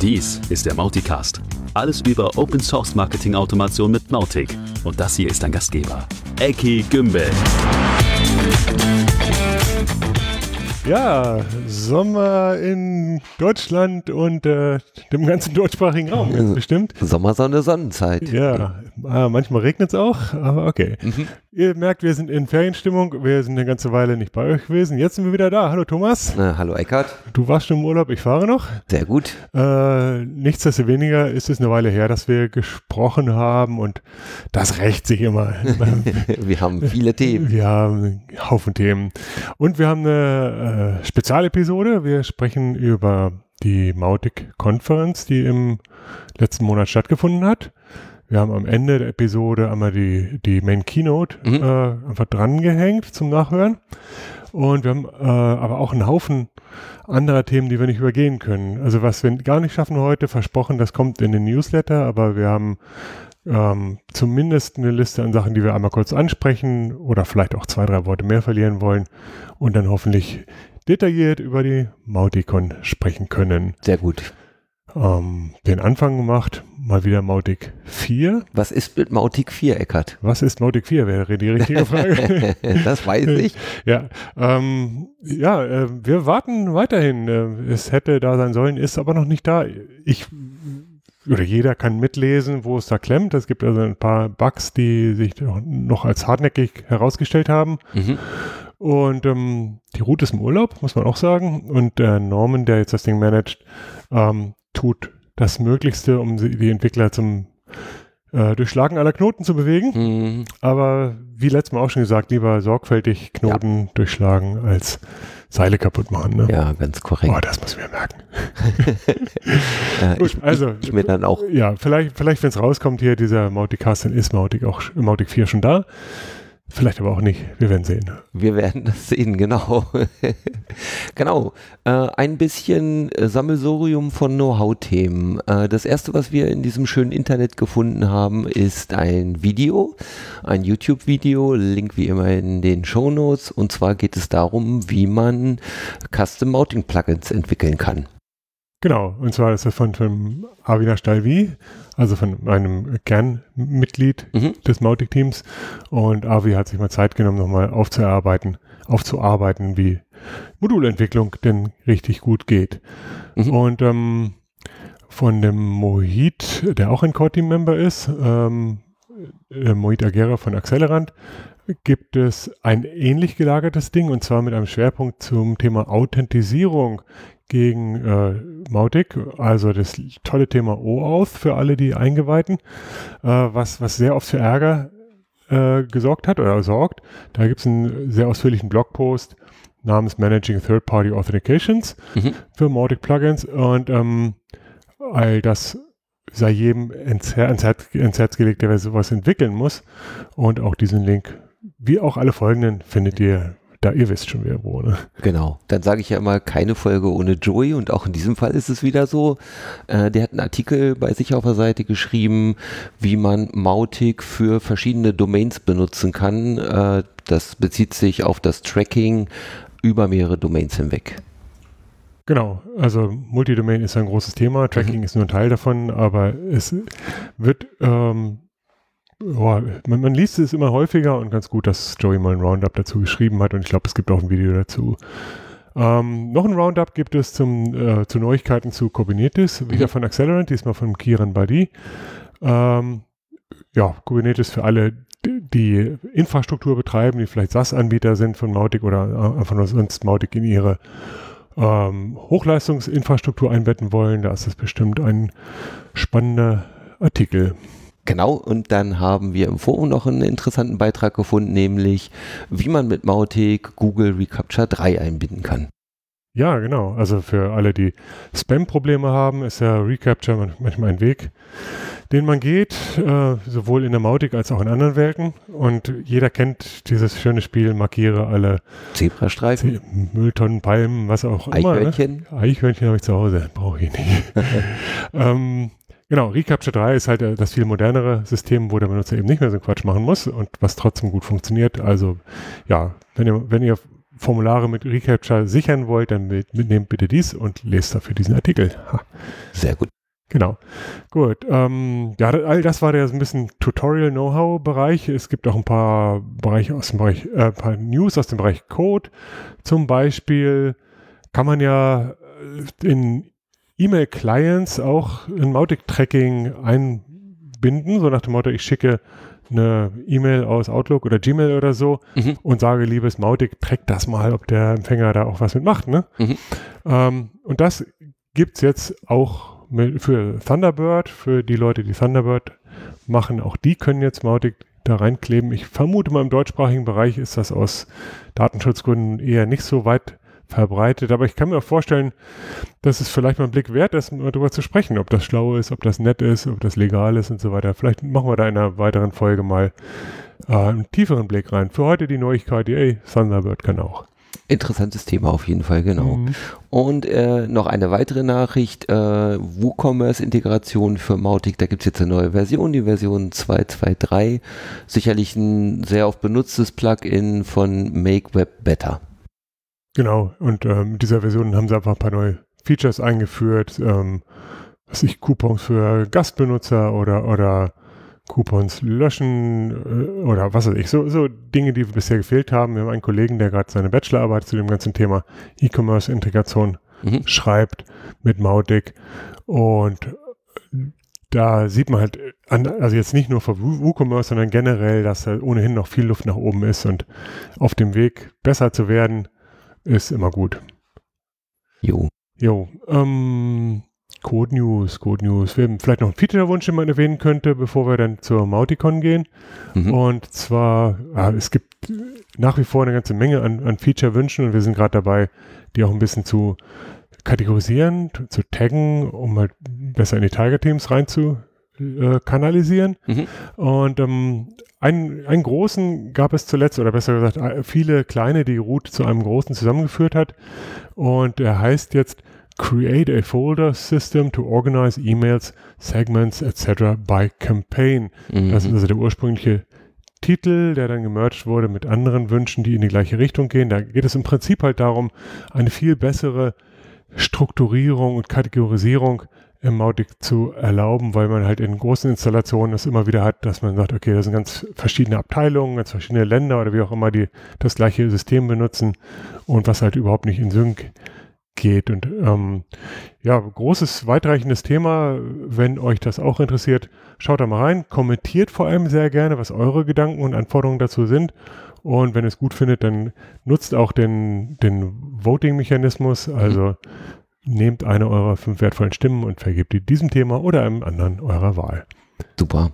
Dies ist der Mauticast. Alles über Open Source Marketing Automation mit Mautic. Und das hier ist dein Gastgeber, Eki Gümbel. Ja, Sommer in Deutschland und äh, dem ganzen deutschsprachigen Raum Also, bestimmt. Sommersonne, Sonnenzeit. Ja, äh, manchmal regnet es auch, aber okay. Mhm. Ihr merkt, wir sind in Ferienstimmung. Wir sind eine ganze Weile nicht bei euch gewesen. Jetzt sind wir wieder da. Hallo Thomas. Na, hallo Eckart. Du warst schon im Urlaub, ich fahre noch. Sehr gut. Äh, nichtsdestoweniger ist es eine Weile her, dass wir gesprochen haben und das rächt sich immer. Wir haben viele Themen. Wir haben einen Haufen Themen. Und wir haben eine äh, Spezialepisode. Wir sprechen über die Mautic-Konferenz, die im letzten Monat stattgefunden hat. Wir haben am Ende der Episode einmal die, die Main Keynote Mhm. äh, einfach drangehängt zum Nachhören. Und wir haben äh, aber auch einen Haufen anderer Themen, die wir nicht übergehen können. Also was wir gar nicht schaffen heute, versprochen, das kommt in den Newsletter, aber wir haben ähm, zumindest eine Liste an Sachen, die wir einmal kurz ansprechen oder vielleicht auch zwei, drei Worte mehr verlieren wollen und dann hoffentlich detailliert über die Mauticon sprechen können. Sehr gut. Ähm, den Anfang gemacht, mal wieder Mautic 4. Was ist mit Mautic 4, Eckart? Was ist Mautic 4, wäre die richtige Frage. das weiß ich. ja, ähm, ja äh, wir warten weiterhin. Äh, es hätte da sein sollen, ist aber noch nicht da. Ich oder jeder kann mitlesen, wo es da klemmt. Es gibt also ein paar Bugs, die sich noch als hartnäckig herausgestellt haben. Mhm. Und ähm, die Route ist im Urlaub, muss man auch sagen. Und der Norman, der jetzt das Ding managt, ähm, tut das Möglichste, um die Entwickler zum äh, Durchschlagen aller Knoten zu bewegen. Mhm. Aber wie letztes Mal auch schon gesagt, lieber sorgfältig Knoten durchschlagen als Seile kaputt machen. Ne? Ja, ganz korrekt. Oh, das muss ich mir merken. Äh, Gut, ich, also, ich, ich mir dann auch. Ja, vielleicht, vielleicht wenn es rauskommt hier, dieser Mautic-Cast, dann ist Mautic auch Mautic 4 schon da. Vielleicht aber auch nicht. Wir werden sehen. Wir werden das sehen, genau. genau. Äh, ein bisschen äh, Sammelsurium von Know-how-Themen. Äh, das erste, was wir in diesem schönen Internet gefunden haben, ist ein Video, ein YouTube-Video, Link wie immer in den Show Notes. Und zwar geht es darum, wie man Custom Mounting Plugins entwickeln kann. Genau, und zwar ist das von, von Avinash Dalvi, also von einem Kernmitglied Mhm. des Mautic-Teams. Und Avi hat sich mal Zeit genommen, nochmal aufzuarbeiten, aufzuarbeiten, wie Modulentwicklung denn richtig gut geht. Mhm. Und ähm, von dem Mohit, der auch ein Core-Team-Member ist, ähm, äh, Mohit Agera von Accelerant, gibt es ein ähnlich gelagertes Ding und zwar mit einem Schwerpunkt zum Thema Authentisierung gegen äh, Mautic, also das tolle Thema OAuth für alle die Eingeweihten, äh, was, was sehr oft für Ärger äh, gesorgt hat oder sorgt. Da gibt es einen sehr ausführlichen Blogpost namens Managing Third-Party Authentications Mhm. für Mautic Plugins und ähm, all das sei jedem ins, Her ins, Herz, ins Herz gelegt, der sowas entwickeln muss. Und auch diesen Link, wie auch alle folgenden, findet ihr da. Ihr wisst schon, wer wo. Ne? Genau. Dann sage ich ja immer, keine Folge ohne Joey und auch in diesem Fall ist es wieder so. Äh, der hat einen Artikel bei sich auf der Seite geschrieben, wie man Mautic für verschiedene Domains benutzen kann. Äh, das bezieht sich auf das Tracking über mehrere Domains hinweg. Genau, also Multidomain ist ein großes Thema, Tracking ist nur ein Teil davon, aber es wird, ähm, boah, man, man liest es immer häufiger und ganz gut, dass Joey mal ein Roundup dazu geschrieben hat und ich glaube, es gibt auch ein Video dazu. Ähm, noch ein Roundup gibt es zum, äh, zu Neuigkeiten zu Kubernetes, wieder Mhm. von Accelerant, diesmal von Kiran Badi. Ähm, ja, Kubernetes für alle, die, Infrastruktur betreiben, die vielleicht SaaS-Anbieter sind von Mautic oder äh, einfach nur sonst Mautic in ihre ähm, Hochleistungsinfrastruktur einbetten wollen. Da ist das bestimmt ein spannender Artikel. Genau, und dann haben wir im Forum noch einen interessanten Beitrag gefunden, nämlich wie man mit Mautic Google Recapture 3 einbinden kann. Ja, genau. Also für alle, die Spam-Probleme haben, ist ja Recapture man- manchmal ein Weg, den man geht, äh, sowohl in der Mautic als auch in anderen Welten. Und jeder kennt dieses schöne Spiel, markiere alle Zebrastreifen, Mülltonnen, Palmen, was auch immer. Ne? Eichhörnchen. Eichhörnchen habe ich zu Hause, brauche ich nicht. ähm, genau, Recapture 3 ist halt äh, das viel modernere System, wo der Benutzer eben nicht mehr so einen Quatsch machen muss und was trotzdem gut funktioniert. Also ja, wenn ihr, wenn ihr Formulare mit Recapture sichern wollt, dann mit, nehmt bitte dies und lest dafür diesen Artikel. Ha. Sehr gut. Genau. Gut. Ähm, ja, all das war der so ein bisschen Tutorial-Know-how-Bereich. Es gibt auch ein paar Bereiche aus dem Bereich, äh, paar News aus dem Bereich Code. Zum Beispiel kann man ja äh, in E-Mail-Clients auch ein Mautic-Tracking einbinden, so nach dem Motto, ich schicke eine E-Mail aus Outlook oder Gmail oder so mhm. und sage, liebes Mautic, track das mal, ob der Empfänger da auch was mitmacht. Ne? Mhm. Ähm, und das gibt es jetzt auch für Thunderbird, für die Leute, die Thunderbird machen, auch die können jetzt Mautic da reinkleben. Ich vermute mal im deutschsprachigen Bereich ist das aus Datenschutzgründen eher nicht so weit verbreitet, aber ich kann mir auch vorstellen, dass es vielleicht mal einen Blick wert ist, mal darüber zu sprechen, ob das schlau ist, ob das nett ist, ob das legal ist und so weiter. Vielleicht machen wir da in einer weiteren Folge mal äh, einen tieferen Blick rein. Für heute die Neuigkeit, ey, Thunderbird kann auch. Interessantes Thema auf jeden Fall, genau. Mhm. Und äh, noch eine weitere Nachricht, äh, WooCommerce-Integration für Mautic, da gibt es jetzt eine neue Version, die Version 2.2.3. Sicherlich ein sehr oft benutztes Plugin von Make Web Better. Genau, und ähm, mit dieser Version haben sie einfach ein paar neue Features eingeführt, ähm, was ich Coupons für Gastbenutzer oder, oder Coupons löschen äh, oder was weiß ich, so, so Dinge, die bisher gefehlt haben. Wir haben einen Kollegen, der gerade seine Bachelorarbeit zu dem ganzen Thema E-Commerce-Integration mhm. schreibt mit Mautic und da sieht man halt, an, also jetzt nicht nur für WooCommerce, sondern generell, dass da ohnehin noch viel Luft nach oben ist und auf dem Weg besser zu werden, ist immer gut. Jo. Jo, ähm, Code News, Code News. Wir haben vielleicht noch einen Feature-Wunsch, den man erwähnen könnte, bevor wir dann zur Mauticon gehen. Mhm. Und zwar, ja, es gibt nach wie vor eine ganze Menge an, an Feature-Wünschen und wir sind gerade dabei, die auch ein bisschen zu kategorisieren, zu taggen, um halt besser in die Tiger-Teams rein zu äh, kanalisieren. Mhm. Und ähm, einen, einen großen gab es zuletzt, oder besser gesagt, viele kleine, die Root zu einem großen zusammengeführt hat. Und er heißt jetzt create a folder system to organize emails, segments, etc. by campaign. Mhm. Das ist also der ursprüngliche Titel, der dann gemerged wurde mit anderen Wünschen, die in die gleiche Richtung gehen. Da geht es im Prinzip halt darum, eine viel bessere Strukturierung und Kategorisierung im zu erlauben, weil man halt in großen Installationen es immer wieder hat, dass man sagt, okay, das sind ganz verschiedene Abteilungen, ganz verschiedene Länder oder wie auch immer, die das gleiche System benutzen und was halt überhaupt nicht in Sync geht. Und ähm, ja, großes, weitreichendes Thema. Wenn euch das auch interessiert, schaut da mal rein. Kommentiert vor allem sehr gerne, was eure Gedanken und Anforderungen dazu sind. Und wenn ihr es gut findet, dann nutzt auch den, den Voting-Mechanismus. Also nehmt eine eurer fünf wertvollen Stimmen und vergebt die diesem Thema oder einem anderen eurer Wahl. Super.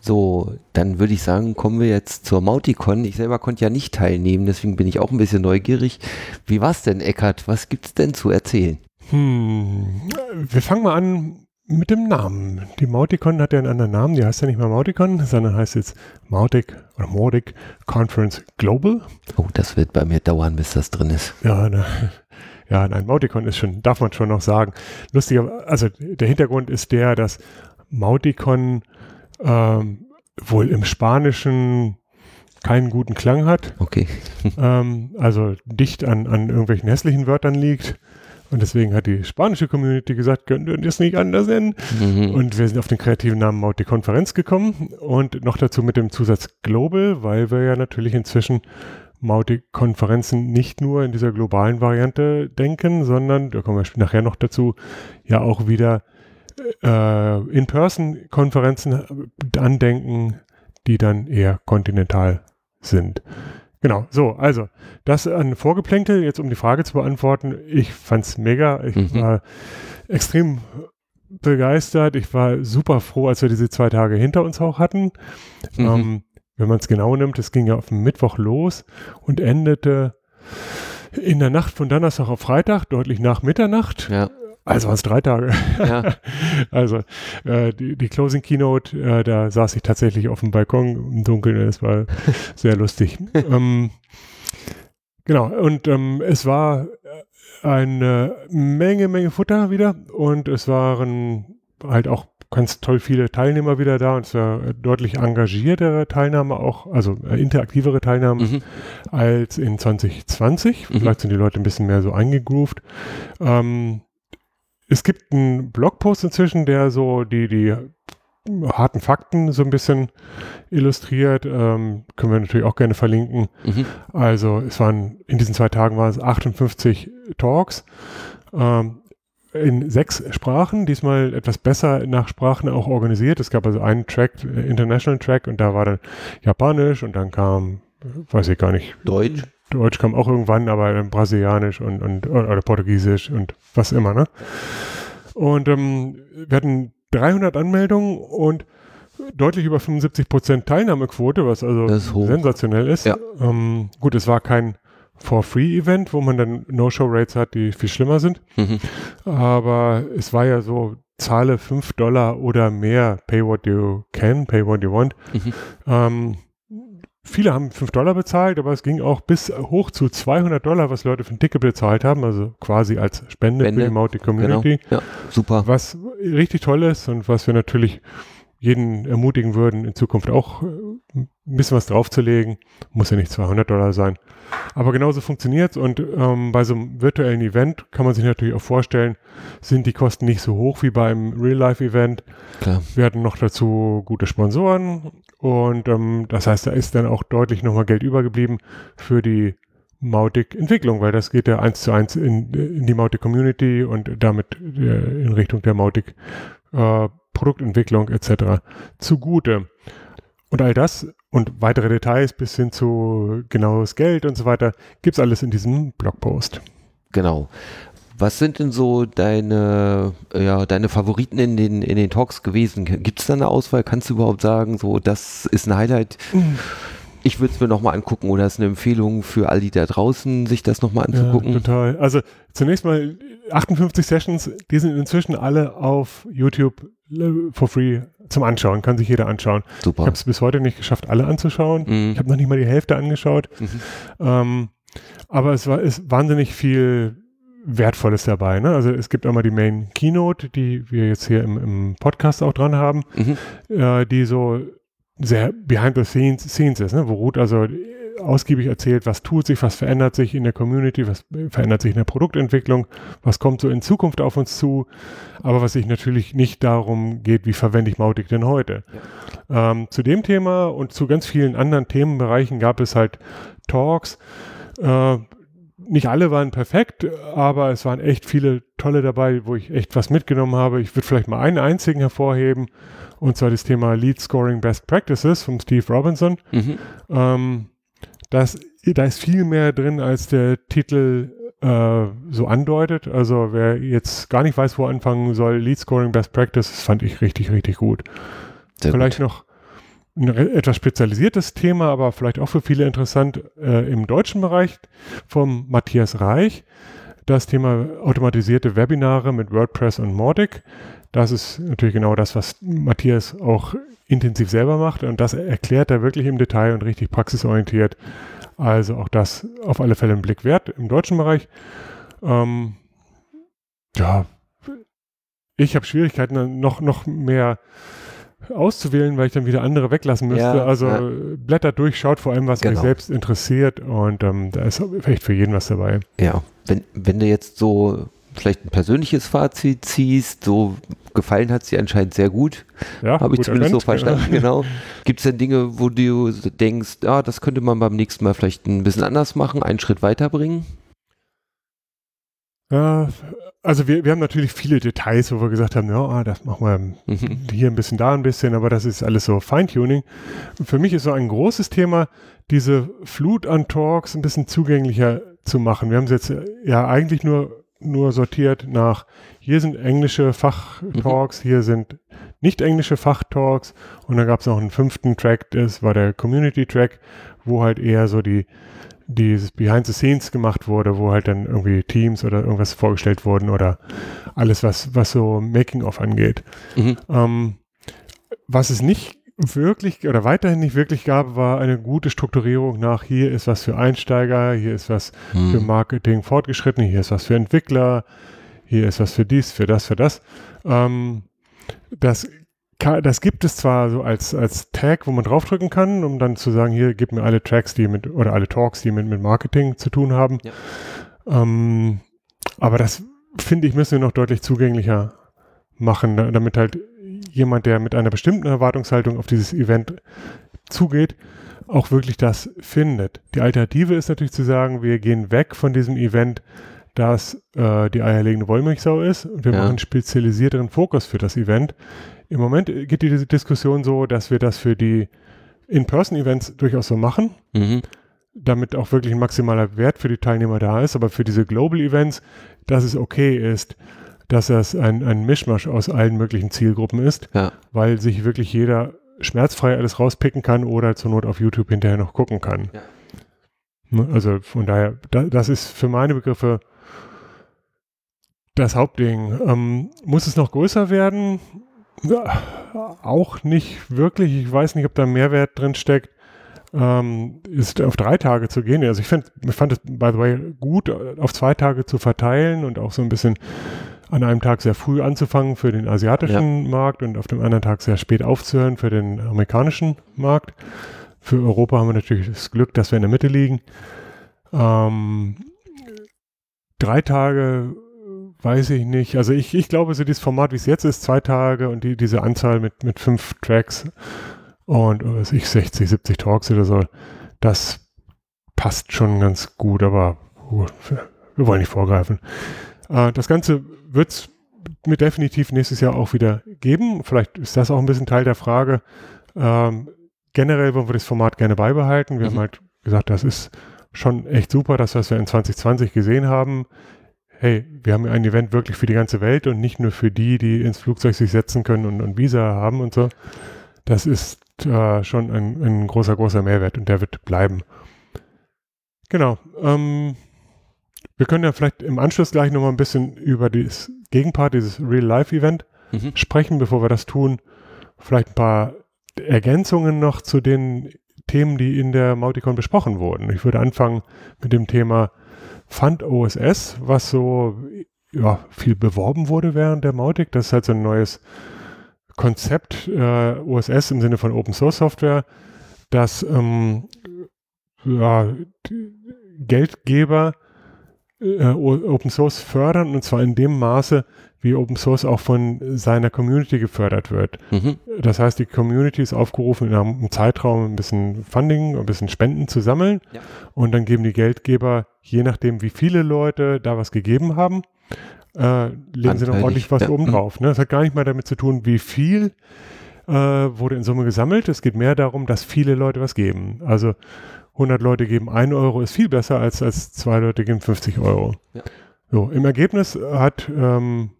So, dann würde ich sagen, kommen wir jetzt zur Mauticon. Ich selber konnte ja nicht teilnehmen, deswegen bin ich auch ein bisschen neugierig. Wie war es denn, Eckart? Was gibt es denn zu erzählen? Hm, wir fangen mal an mit dem Namen. Die Mauticon hat ja einen anderen Namen. Die heißt ja nicht mehr Mauticon, sondern heißt jetzt Mautic oder Mautic Conference Global. Oh, das wird bei mir dauern, bis das drin ist. Ja, ne. Ja, nein, Mauticon ist schon, darf man schon noch sagen. Lustiger, also der Hintergrund ist der, dass Mauticon ähm, wohl im Spanischen keinen guten Klang hat. Okay. ähm, also dicht an, an irgendwelchen hässlichen Wörtern liegt. Und deswegen hat die spanische Community gesagt, könnt ihr das nicht anders nennen? Mhm. Und wir sind auf den kreativen Namen Maut die Konferenz gekommen und noch dazu mit dem Zusatz Global, weil wir ja natürlich inzwischen Mautic-Konferenzen nicht nur in dieser globalen Variante denken, sondern, da kommen wir nachher noch dazu, ja auch wieder äh, In-Person-Konferenzen andenken, die dann eher kontinental sind. Genau, so, also das an Vorgeplänkel, jetzt um die Frage zu beantworten. Ich fand's mega. Ich mhm. war extrem begeistert. Ich war super froh, als wir diese zwei Tage hinter uns auch hatten. Mhm. Ähm, wenn man es genau nimmt, es ging ja auf dem Mittwoch los und endete in der Nacht von Donnerstag auf Freitag, deutlich nach Mitternacht. Ja. Also waren es drei Tage. Ja. also äh, die, die Closing Keynote, äh, da saß ich tatsächlich auf dem Balkon im Dunkeln. Es war sehr lustig. ähm, genau, und ähm, es war eine Menge, Menge Futter wieder und es waren halt auch ganz toll viele Teilnehmer wieder da und zwar deutlich engagiertere Teilnahme auch, also äh, interaktivere Teilnahme Mhm. als in 2020. Mhm. Vielleicht sind die Leute ein bisschen mehr so eingegroovt. Ähm, es gibt einen Blogpost inzwischen, der so die, die harten Fakten so ein bisschen illustriert. Ähm, können wir natürlich auch gerne verlinken. Mhm. Also es waren in diesen zwei Tagen waren es 58 Talks ähm, in sechs Sprachen, diesmal etwas besser nach Sprachen auch organisiert. Es gab also einen Track, äh, International Track und da war dann Japanisch und dann kam, äh, weiß ich gar nicht, Deutsch. Deutsch kam auch irgendwann, aber dann Brasilianisch und, und oder Portugiesisch und was immer, ne? Und ähm, wir hatten 300 Anmeldungen und deutlich über 75 Prozent Teilnahmequote, was also sensationell ist. Ja. Ähm, gut, es war kein For-Free-Event, wo man dann No-Show-Rates hat, die viel schlimmer sind. Mhm. Aber es war ja so, zahle 5 Dollar oder mehr, pay what you can, pay what you want. Mhm. Ähm, viele haben 5 Dollar bezahlt, aber es ging auch bis hoch zu 200 Dollar, was Leute für ein Ticket bezahlt haben, also quasi als Spende, Spende, für die Genau. Community. Ja, super. Was richtig toll ist und was wir natürlich jeden ermutigen würden, in Zukunft auch äh, ein bisschen was draufzulegen. Muss ja nicht 200 Dollar sein. Aber genauso funktioniert es und ähm, bei so einem virtuellen Event kann man sich natürlich auch vorstellen, sind die Kosten nicht so hoch wie beim Real-Life-Event. Wir hatten noch dazu gute Sponsoren und ähm, das heißt, da ist dann auch deutlich nochmal Geld übergeblieben für die Mautic-Entwicklung, weil das geht ja eins zu eins in, in die Mautic-Community und damit äh, in Richtung der Mautic äh, Produktentwicklung etc. zugute. Und all das und weitere Details bis hin zu genaues Geld und so weiter gibt es alles in diesem Blogpost. Genau. Was sind denn so deine, ja, deine Favoriten in den, in den Talks gewesen? Gibt es da eine Auswahl? Kannst du überhaupt sagen, so, das ist ein Highlight? Ich würde es mir nochmal angucken oder ist eine Empfehlung für all die da draußen, sich das nochmal Ja, anzugucken? total. Also zunächst mal 58 Sessions, die sind inzwischen alle auf YouTube for free zum Anschauen. Kann sich jeder anschauen. Ich Super. habe es bis heute nicht geschafft, alle anzuschauen. Mhm. Ich habe noch nicht mal die Hälfte angeschaut. Mhm. Ähm, aber es war ist wahnsinnig viel Wertvolles dabei. Ne? Also es gibt einmal die Main Keynote, die wir jetzt hier im, im Podcast auch dran haben, Mhm. äh, die so sehr behind the scenes, scenes ist, ne? wo Ruth also ausgiebig erzählt, was tut sich, was verändert sich in der Community, was verändert sich in der Produktentwicklung, was kommt so in Zukunft auf uns zu, aber was sich natürlich nicht darum geht, wie verwende ich Mautic denn heute. Ähm, zu dem Thema und zu ganz vielen anderen Themenbereichen gab es halt Talks. Äh, nicht alle waren perfekt, aber es waren echt viele tolle dabei, wo ich echt was mitgenommen habe. Ich würde vielleicht mal einen einzigen hervorheben, und zwar das Thema Lead Scoring Best Practices von Steve Robinson. Mhm. Ähm, das, da ist viel mehr drin, als der Titel äh, so andeutet. Also wer jetzt gar nicht weiß, wo anfangen soll, Lead Scoring Best Practices fand ich richtig, richtig gut. Sehr vielleicht gut. noch ein etwas spezialisiertes Thema, aber vielleicht auch für viele interessant äh, im deutschen Bereich vom Matthias Reich. Das Thema automatisierte Webinare mit WordPress und Mautic. Das ist natürlich genau das, was Matthias auch intensiv selber macht und das erklärt er wirklich im Detail und richtig praxisorientiert. Also auch das auf alle Fälle einen Blick wert im deutschen Bereich. Ähm, ja, ich habe Schwierigkeiten, noch, noch mehr auszuwählen, weil ich dann wieder andere weglassen müsste. Ja, also ja. blättert durch, schaut vor allem, was euch Genau. selbst interessiert und ähm, da ist echt für jeden was dabei. Ja, wenn, wenn du jetzt so vielleicht ein persönliches Fazit ziehst, so gefallen hat sie anscheinend sehr gut, Ja, habe ich zumindest so erkannt, verstanden, genau. Gibt es denn Dinge, wo du denkst, ja, das könnte man beim nächsten Mal vielleicht ein bisschen anders machen, einen Schritt weiterbringen? Ja, also wir, wir haben natürlich viele Details, wo wir gesagt haben, ja, ah, das machen wir Mhm. hier ein bisschen, da ein bisschen, aber das ist alles so Feintuning. Für mich ist so ein großes Thema, diese Flut an Talks ein bisschen zugänglicher zu machen. Wir haben es jetzt äh, ja eigentlich nur, nur sortiert nach, hier sind englische Fachtalks, hier sind nicht englische Fachtalks und dann gab es noch einen fünften Track, das war der Community Track, wo halt eher so die dieses Behind the Scenes gemacht wurde, wo halt dann irgendwie Teams oder irgendwas vorgestellt wurden oder alles, was, was so Making-of angeht. Mhm. Ähm, was es nicht wirklich oder weiterhin nicht wirklich gab, war eine gute Strukturierung nach, hier ist was für Einsteiger, hier ist was für Hm. Marketing fortgeschritten, hier ist was für Entwickler, hier ist was für dies, für das, für das. Ähm, das das gibt es zwar so als, als Tag, wo man draufdrücken kann, um dann zu sagen, hier, gib mir alle Tracks, die mit, oder alle Talks, die mit, mit Marketing zu tun haben. Ja. Ähm, aber das, finde ich, müssen wir noch deutlich zugänglicher machen, damit halt jemand, der mit einer bestimmten Erwartungshaltung auf dieses Event zugeht, auch wirklich das findet. Die Alternative ist natürlich zu sagen, wir gehen weg von diesem Event, das äh, die eierlegende Wollmilchsau ist und wir ja. machen spezialisierteren Fokus für das Event. Im Moment geht die Diskussion so, dass wir das für die In-Person-Events durchaus so machen, mhm. damit auch wirklich ein maximaler Wert für die Teilnehmer da ist, aber für diese Global-Events, dass es okay ist, dass das ein, ein Mischmasch aus allen möglichen Zielgruppen ist, ja. weil sich wirklich jeder schmerzfrei alles rauspicken kann oder zur Not auf YouTube hinterher noch gucken kann. Ja. Ne, also von daher, da, das ist für meine Begriffe das Hauptding. Ähm, muss es noch größer werden? Ja, auch nicht wirklich. Ich weiß nicht, ob da Mehrwert drin steckt. Ähm, ist auf drei Tage zu gehen. Also ich find, fand es, by the way, gut, auf zwei Tage zu verteilen und auch so ein bisschen an einem Tag sehr früh anzufangen für den asiatischen ja. Markt und auf dem anderen Tag sehr spät aufzuhören für den amerikanischen Markt. Für Europa haben wir natürlich das Glück, dass wir in der Mitte liegen. Ähm, drei Tage weiß ich nicht. Also ich, ich glaube, so dieses Format, wie es jetzt ist, zwei Tage und die, diese Anzahl mit, mit fünf Tracks und was ich, 60, 70 Talks oder so, das passt schon ganz gut, aber uh, wir wollen nicht vorgreifen. Äh, das Ganze wird es mir definitiv nächstes Jahr auch wieder geben. Vielleicht ist das auch ein bisschen Teil der Frage. Ähm, generell wollen wir das Format gerne beibehalten. Wir mhm. haben halt gesagt, das ist schon echt super, das, was wir in 2020 gesehen haben. Hey, wir haben ein Event wirklich für die ganze Welt und nicht nur für die, die ins Flugzeug sich setzen können und, und Visa haben und so. Das ist äh, schon ein, ein, großer, großer Mehrwert und der wird bleiben. Genau. Ähm, wir können ja vielleicht im Anschluss gleich nochmal ein bisschen über das Gegenpart, dieses Real-Life-Event mhm. sprechen, bevor wir das tun. Vielleicht ein paar Ergänzungen noch zu den Themen, die in der Mauticon besprochen wurden. Ich würde anfangen mit dem Thema Fund OSS, was so ja, viel beworben wurde während der Mautic. Das ist halt so ein neues Konzept, äh, OSS im Sinne von Open Source Software, das ähm, ja, Geldgeber äh, Open Source fördern und zwar in dem Maße, wie Open Source auch von seiner Community gefördert wird. Mhm. Das heißt, die Community ist aufgerufen, in einem Zeitraum ein bisschen Funding, ein bisschen Spenden zu sammeln ja. und dann geben die Geldgeber, je nachdem, wie viele Leute da was gegeben haben, äh, legen sie noch ordentlich was ja. oben drauf. Ne? Das hat gar nicht mal damit zu tun, wie viel äh, wurde in Summe gesammelt. Es geht mehr darum, dass viele Leute was geben. Also 100 Leute geben 1 Euro, ist viel besser als, als zwei Leute geben 50 Euro. Ja. So, im Ergebnis hat ähm,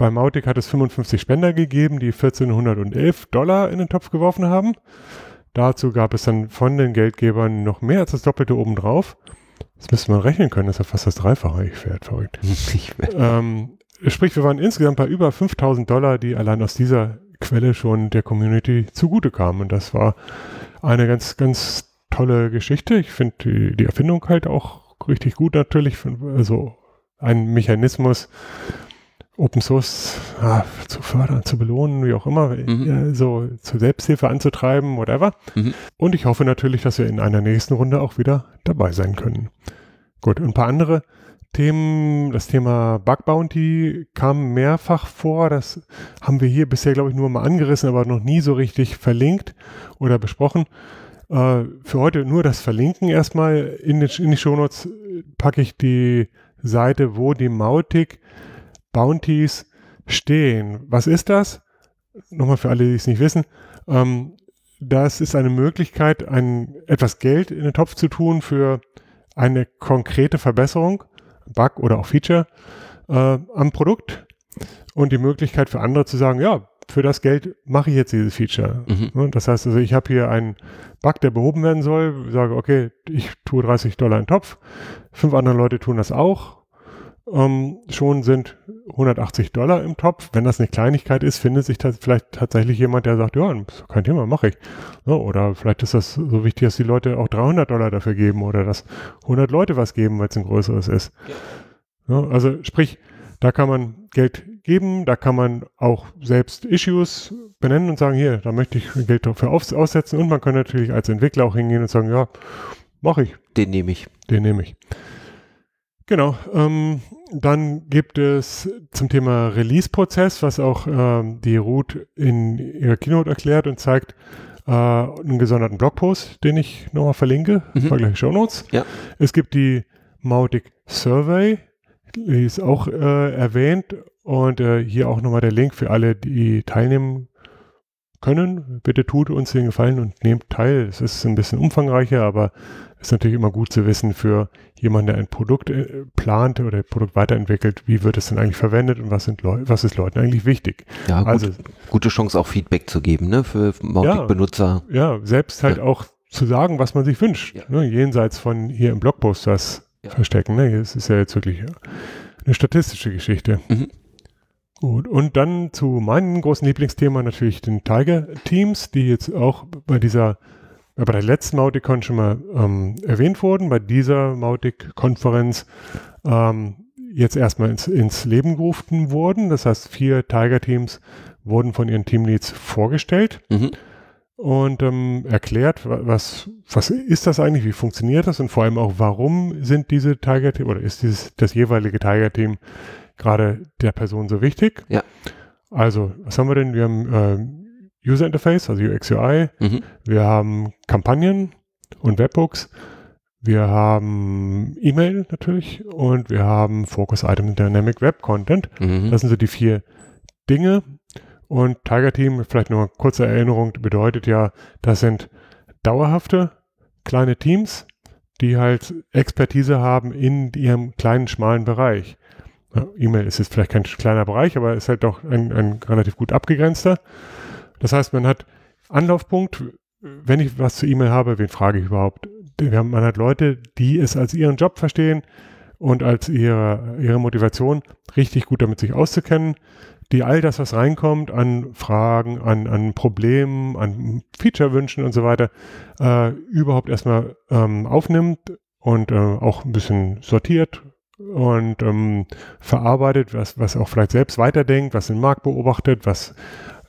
bei Mautic hat es 55 Spender gegeben, die 1411 Dollar in den Topf geworfen haben. Dazu gab es dann von den Geldgebern noch mehr als das Doppelte obendrauf. Das müsste man rechnen können, das ist ja fast das Dreifache. Ich werde verrückt. ähm, sprich, wir waren insgesamt bei über 5000 Dollar, die allein aus dieser Quelle schon der Community zugute kamen. Und das war eine ganz, ganz tolle Geschichte. Ich finde die, die, Erfindung halt auch richtig gut natürlich. Also ein Mechanismus, Open Source ah, zu fördern, zu belohnen, wie auch immer, mhm. so zur Selbsthilfe anzutreiben, whatever. Mhm. Und ich hoffe natürlich, dass wir in einer nächsten Runde auch wieder dabei sein können. Gut, ein paar andere Themen, das Thema Bug Bounty kam mehrfach vor. Das haben wir hier bisher, glaube ich, nur mal angerissen, aber noch nie so richtig verlinkt oder besprochen. Äh, für heute nur das Verlinken erstmal. In, den, in die Shownotes packe ich die Seite, wo die Mautic Bounties stehen. Was ist das? Nochmal für alle, die es nicht wissen. Ähm, das ist eine Möglichkeit, ein, etwas Geld in den Topf zu tun für eine konkrete Verbesserung, Bug oder auch Feature äh, am Produkt und die Möglichkeit für andere zu sagen, ja, für das Geld mache ich jetzt dieses Feature. Mhm. Das heißt also, ich habe hier einen Bug, der behoben werden soll, sage, okay, ich tue 30 Dollar in den Topf, fünf andere Leute tun das auch. Ähm, schon sind 180 Dollar im Topf. Wenn das eine Kleinigkeit ist, findet sich das vielleicht tatsächlich jemand, der sagt, ja, kein Thema, mache ich. Ja, oder vielleicht ist das so wichtig, dass die Leute auch 300 Dollar dafür geben oder dass 100 Leute was geben, weil es ein größeres ist. Ja. Ja, also sprich, da kann man Geld geben. Da kann man auch selbst Issues benennen und sagen, hier, da möchte ich Geld dafür aus aussetzen. Und man kann natürlich als Entwickler auch hingehen und sagen, ja, mache ich. Den nehme ich. Den nehme ich. Genau. Ähm, dann gibt es zum Thema Release-Prozess, was auch ähm, die Ruth in ihrer Keynote erklärt und zeigt, äh, einen gesonderten Blogpost, den ich nochmal verlinke, mhm. gleich Show Notes. Ja. Es gibt die Mautic Survey, die ist auch äh, erwähnt und äh, hier auch nochmal der Link für alle, die teilnehmen können. Bitte tut uns den Gefallen und nehmt teil. Es ist ein bisschen umfangreicher, aber ist natürlich immer gut zu wissen für jemanden, der ein Produkt äh, plant oder ein Produkt weiterentwickelt, wie wird es denn eigentlich verwendet und was, sind Leu was ist Leuten eigentlich wichtig. Ja, also, gut, gute Chance auch Feedback zu geben ne, für Mautic-Benutzer. Ja, ja, selbst halt ja. auch zu sagen, was man sich wünscht, ja. ne, jenseits von hier im Blogpost das verstecken. Ne? Es ist ja jetzt wirklich eine statistische Geschichte. Mhm. Gut, und dann zu meinem großen Lieblingsthema natürlich den Tiger-Teams, die jetzt auch bei dieser bei der letzten Mautic-Con schon mal ähm, erwähnt wurden, bei dieser Mautic-Konferenz ähm, jetzt erstmal ins, ins, Leben gerufen wurden. Das heißt, vier Tiger-Teams wurden von ihren Teamleads vorgestellt mhm. und ähm, erklärt, was, was ist das eigentlich, wie funktioniert das und vor allem auch, warum sind diese Tiger-Teams oder ist dieses, das jeweilige Tiger-Team gerade der Person so wichtig? Ja. Also, was haben wir denn? Wir haben äh, User Interface, also UX UI. Mhm. Wir haben Kampagnen und Webhooks. Wir haben E-Mail natürlich und wir haben Focus Item Dynamic Web Content. Mhm. Das sind so die vier Dinge. Und Tiger Team, vielleicht noch eine kurze Erinnerung, bedeutet ja, das sind dauerhafte kleine Teams, die halt Expertise haben in ihrem kleinen, schmalen Bereich. Ja, E-Mail ist jetzt vielleicht kein kleiner Bereich, aber ist halt doch ein, ein relativ gut abgegrenzter. Das heißt, man hat Anlaufpunkt, wenn ich was zu E-Mail habe, wen frage ich überhaupt? Man hat Leute, die es als ihren Job verstehen und als ihre, ihre Motivation, richtig gut damit sich auszukennen, die all das, was reinkommt an Fragen, an, an Problemen, an Feature-Wünschen und so weiter, äh, überhaupt erstmal ähm, aufnimmt und äh, auch ein bisschen sortiert und ähm, verarbeitet, was, was auch vielleicht selbst weiterdenkt, was den Markt beobachtet, was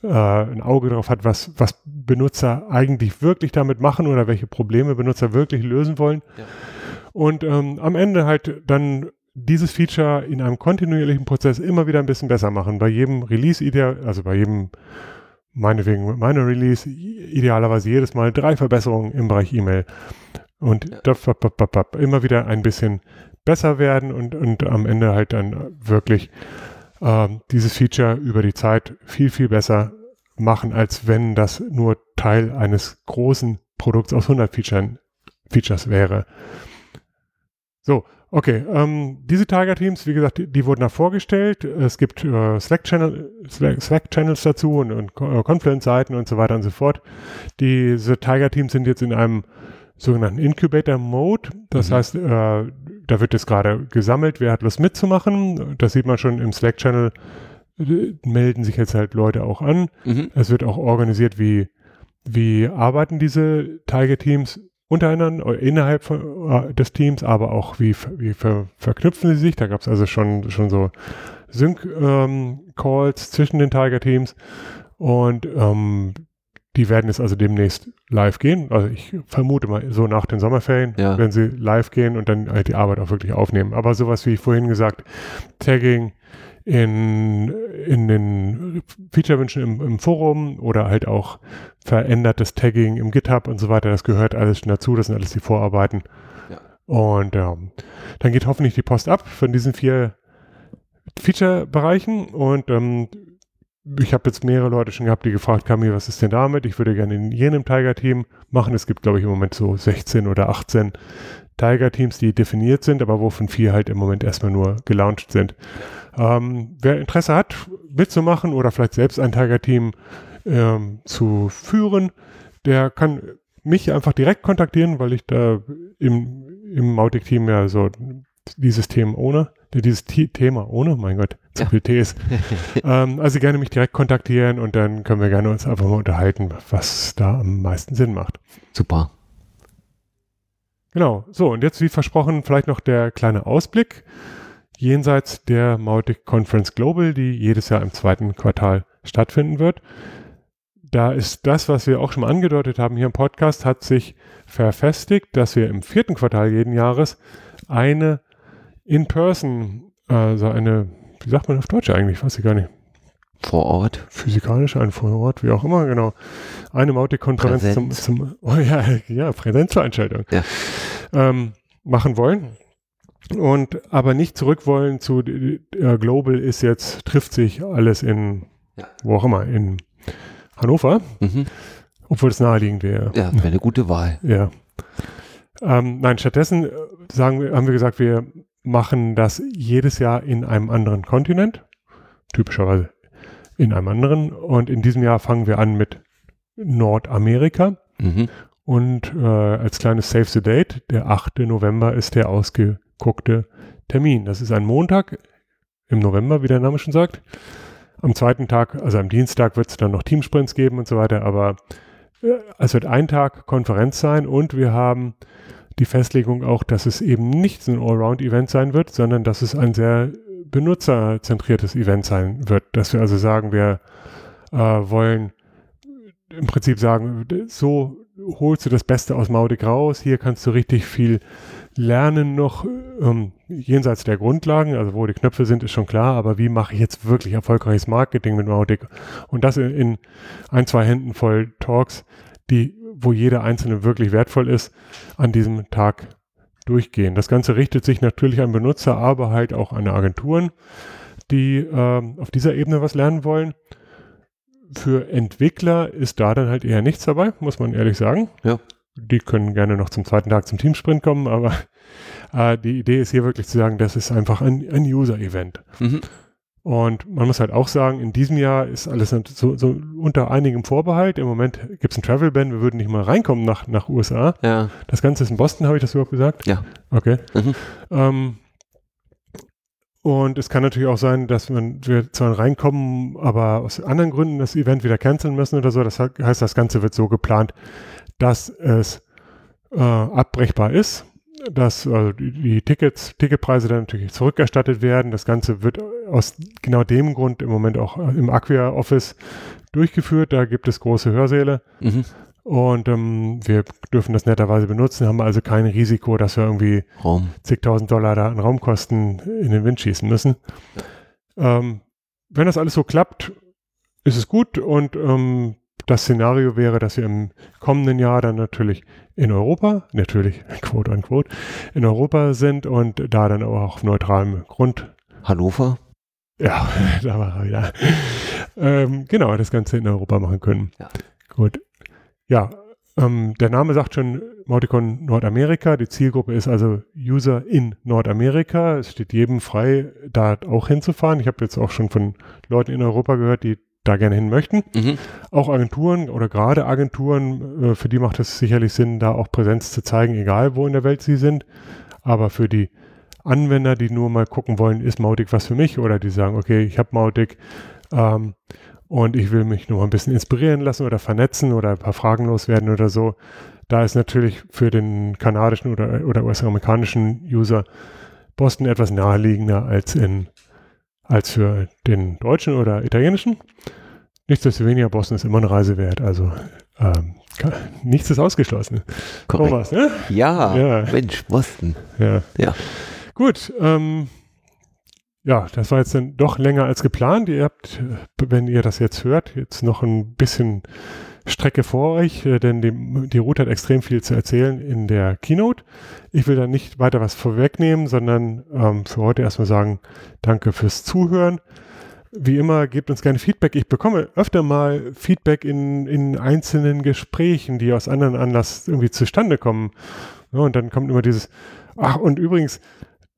äh, ein Auge darauf hat, was, was Benutzer eigentlich wirklich damit machen oder welche Probleme Benutzer wirklich lösen wollen. Ja. Und ähm, am Ende halt dann dieses Feature in einem kontinuierlichen Prozess immer wieder ein bisschen besser machen. Bei jedem Release, also bei jedem, meinetwegen, meiner Release, idealerweise jedes Mal drei Verbesserungen im Bereich E-Mail. Und ja. immer wieder ein bisschen besser werden und, und am Ende halt dann wirklich ähm, dieses Feature über die Zeit viel, viel besser machen, als wenn das nur Teil eines großen Produkts aus 100 Featuren, Features wäre. So, okay. Ähm, diese Tiger-Teams, wie gesagt, die, die, wurden da vorgestellt. Es gibt äh, Slack-Channels Slack dazu und, und äh, Confluence-Seiten und so weiter und so fort. Diese Tiger-Teams sind jetzt in einem sogenannten Incubator-Mode. Das mhm. heißt, äh, da wird jetzt gerade gesammelt, wer hat Lust mitzumachen. Das sieht man schon im Slack-Channel, äh, melden sich jetzt halt Leute auch an. Mhm. Es wird auch organisiert, wie, wie arbeiten diese Tiger-Teams untereinander, innerhalb von, äh, des Teams, aber auch wie, wie ver, verknüpfen sie sich. Da gab es also schon, schon so Sync-Calls ähm, zwischen den Tiger-Teams. Und ähm, die werden jetzt also demnächst live gehen. Also ich vermute mal so nach den Sommerferien, ja. wenn sie live gehen und dann halt die Arbeit auch wirklich aufnehmen. Aber sowas wie vorhin gesagt, Tagging in, in den Feature-Wünschen im, im, Forum oder halt auch verändertes Tagging im GitHub und so weiter, das gehört alles schon dazu, das sind alles die Vorarbeiten. Ja. Und ähm, dann geht hoffentlich die Post ab von diesen vier Feature-Bereichen und ähm, ich habe jetzt mehrere Leute schon gehabt, die gefragt haben, was ist denn damit? Ich würde gerne in jenem Tiger-Team machen. Es gibt, glaube ich, im Moment so 16 oder 18 Tiger-Teams, die definiert sind, aber wovon vier halt im Moment erstmal nur gelauncht sind. Ähm, wer Interesse hat, mitzumachen oder vielleicht selbst ein Tiger-Team ähm, zu führen, der kann mich einfach direkt kontaktieren, weil ich da im, im Mautic-Team ja so dieses Thema ohne, dieses Thema ohne, mein Gott, zu ja. viel Ts. ähm, also gerne mich direkt kontaktieren und dann können wir gerne uns einfach mal unterhalten, was da am meisten Sinn macht. Super. Genau. So, und jetzt wie versprochen vielleicht noch der kleine Ausblick. jenseits der Mautic Conference Global, die jedes Jahr im zweiten Quartal stattfinden wird. Da ist das, was wir auch schon mal angedeutet haben hier im Podcast, hat sich verfestigt, dass wir im vierten Quartal jeden Jahres eine In-Person, also eine, wie sagt man auf Deutsch eigentlich, weiß ich gar nicht, vor Ort. Physikalisch, ein vor Ort, wie auch immer, genau. Eine Mautic-Konferenz zum, zum, oh ja, ja, Präsenzveranstaltung Ja. ähm, machen wollen. Und aber nicht zurück wollen zu äh, Global ist jetzt, trifft sich alles in, Ja. wo auch immer, in Hannover, Mhm. obwohl es naheliegend wäre. Ja, wäre eine gute Wahl. Ja. Ähm, nein, stattdessen äh, sagen wir, haben wir gesagt, wir machen das jedes Jahr in einem anderen Kontinent. Typischerweise in einem anderen. Und in diesem Jahr fangen wir an mit Nordamerika. Mhm. Und äh, als kleines Save the Date, der 8. November ist der ausgeguckte Termin. Das ist ein Montag im November, wie der Name schon sagt. Am zweiten Tag, also am Dienstag, wird es dann noch Teamsprints geben und so weiter. Aber äh, es wird ein Tag Konferenz sein und wir haben die Festlegung auch, dass es eben nicht ein Allround-Event sein wird, sondern dass es ein sehr benutzerzentriertes Event sein wird. Dass wir also sagen, wir äh, wollen im Prinzip sagen, so holst du das Beste aus Mautic raus. Hier kannst du richtig viel lernen noch ähm, jenseits der Grundlagen. Also wo die Knöpfe sind, ist schon klar. Aber wie mache ich jetzt wirklich erfolgreiches Marketing mit Mautic? Und das in, in ein, zwei Händen voll Talks, die, wo jeder einzelne wirklich wertvoll ist, an diesem Tag durchgehen. Das Ganze richtet sich natürlich an Benutzer, aber halt auch an Agenturen, die ähm, auf dieser Ebene was lernen wollen für Entwickler ist da dann halt eher nichts dabei, muss man ehrlich sagen. Ja. Die können gerne noch zum zweiten Tag zum Teamsprint kommen, aber äh, die Idee ist hier wirklich zu sagen, das ist einfach ein, ein User-Event. Mhm. Und man muss halt auch sagen, in diesem Jahr ist alles so, so unter einigem Vorbehalt. Im Moment gibt es ein Travel-Ban, wir würden nicht mal reinkommen nach, nach USA. Ja. Das Ganze ist in Boston, habe ich das überhaupt gesagt? Ja. Okay. Mhm. Ähm, und es kann natürlich auch sein, dass man, wir zwar reinkommen, aber aus anderen Gründen das Event wieder canceln müssen oder so. Das heißt, das Ganze wird so geplant, dass es äh, abbrechbar ist, dass also die, die Tickets, Ticketpreise dann natürlich zurückerstattet werden. Das Ganze wird aus genau dem Grund im Moment auch im Acquia Office durchgeführt. Da gibt es große Hörsäle. Mhm. Und ähm, wir dürfen das netterweise benutzen, haben also kein Risiko, dass wir irgendwie Raum. zigtausend Dollar da an Raumkosten in den Wind schießen müssen. Ähm, wenn das alles so klappt, ist es gut und ähm, das Szenario wäre, dass wir im kommenden Jahr dann natürlich in Europa, natürlich, quote unquote, in Europa sind und da dann aber auch auf neutralem Grund Hannover. Ja, da war er wieder. ähm, genau, das Ganze in Europa machen können. Ja. Gut. Ja, ähm, der Name sagt schon Mauticon Nordamerika. Die Zielgruppe ist also User in Nordamerika. Es steht jedem frei, da auch hinzufahren. Ich habe jetzt auch schon von Leuten in Europa gehört, die da gerne hin möchten. Mhm. Auch Agenturen oder gerade Agenturen, äh, für die macht es sicherlich Sinn, da auch Präsenz zu zeigen, egal wo in der Welt sie sind. Aber für die Anwender, die nur mal gucken wollen, ist Mautic was für mich oder die sagen, okay, ich habe Mautic ähm, und ich will mich nur mal ein bisschen inspirieren lassen oder vernetzen oder ein paar Fragen loswerden oder so. Da ist natürlich für den kanadischen oder, oder US-amerikanischen User Boston etwas naheliegender als in als für den deutschen oder italienischen. Nichtsdestoweniger, Boston ist immer eine Reise wert. Also ähm, nichts ist ausgeschlossen. Korrekt. Thomas, ne? Ja, Ja. Mensch, Boston. Ja. Ja. Gut, ähm, ja, das war jetzt dann doch länger als geplant. Ihr habt, äh, wenn ihr das jetzt hört, jetzt noch ein bisschen Strecke vor euch, äh, denn die, die Route hat extrem viel zu erzählen in der Keynote. Ich will da nicht weiter was vorwegnehmen, sondern ähm, für heute erstmal sagen, danke fürs Zuhören. Wie immer, gebt uns gerne Feedback. Ich bekomme öfter mal Feedback in, in einzelnen Gesprächen, die aus anderen Anlass irgendwie zustande kommen. Ja, und dann kommt immer dieses, ach, und übrigens,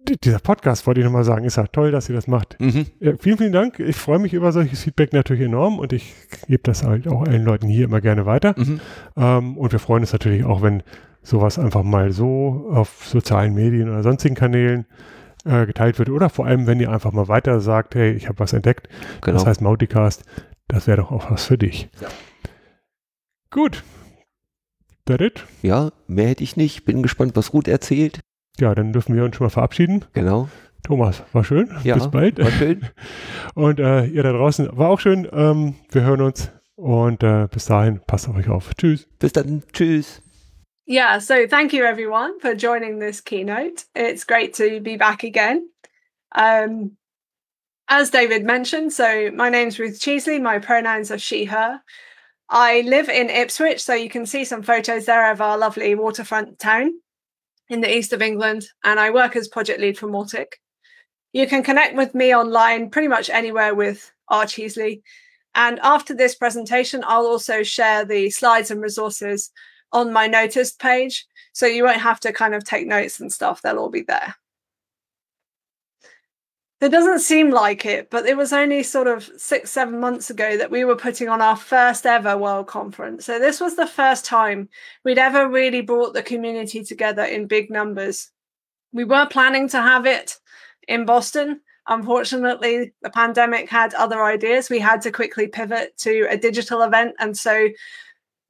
dieser Podcast, wollte ich nochmal sagen, ist ja toll, dass ihr das macht. Mhm. Ja, vielen, vielen Dank. Ich freue mich über solches Feedback natürlich enorm und ich gebe das halt auch allen Leuten hier immer gerne weiter. Mhm. Ähm, und wir freuen uns natürlich auch, wenn sowas einfach mal so auf sozialen Medien oder sonstigen Kanälen äh, geteilt wird oder vor allem, wenn ihr einfach mal weiter sagt, hey, ich habe was entdeckt, Genau. das heißt Mauticast, das wäre doch auch was für dich. Ja. Gut. That it? ja, mehr hätte ich nicht. Bin gespannt, was Ruth erzählt. Ja, dann dürfen wir uns schon mal verabschieden. Genau. Thomas, war schön. Ja, Bis bald. War schön. Und äh, ihr da draußen war auch schön. Ähm, wir hören uns und äh, bis dahin passt auf euch auf. Tschüss. Bis dann. Tschüss. Yeah, so thank you everyone for joining this keynote. It's great to be back again. Um, as David mentioned, so my name's Ruth Cheesley. My pronouns are she, her. I live in Ipswich, so you can see some photos there of our lovely waterfront town in the east of England, and I work as project lead for Mautic. You can connect with me online pretty much anywhere with R. Cheesley. And after this presentation, I'll also share the slides and resources on my Notist page. So you won't have to kind of take notes and stuff, they'll all be there. It doesn't seem like it, but it was only sort of six, seven months ago that we were putting on our first ever World Conference. So this was the first time we'd ever really brought the community together in big numbers. We were planning to have it in Boston. Unfortunately, the pandemic had other ideas. We had to quickly pivot to a digital event. And so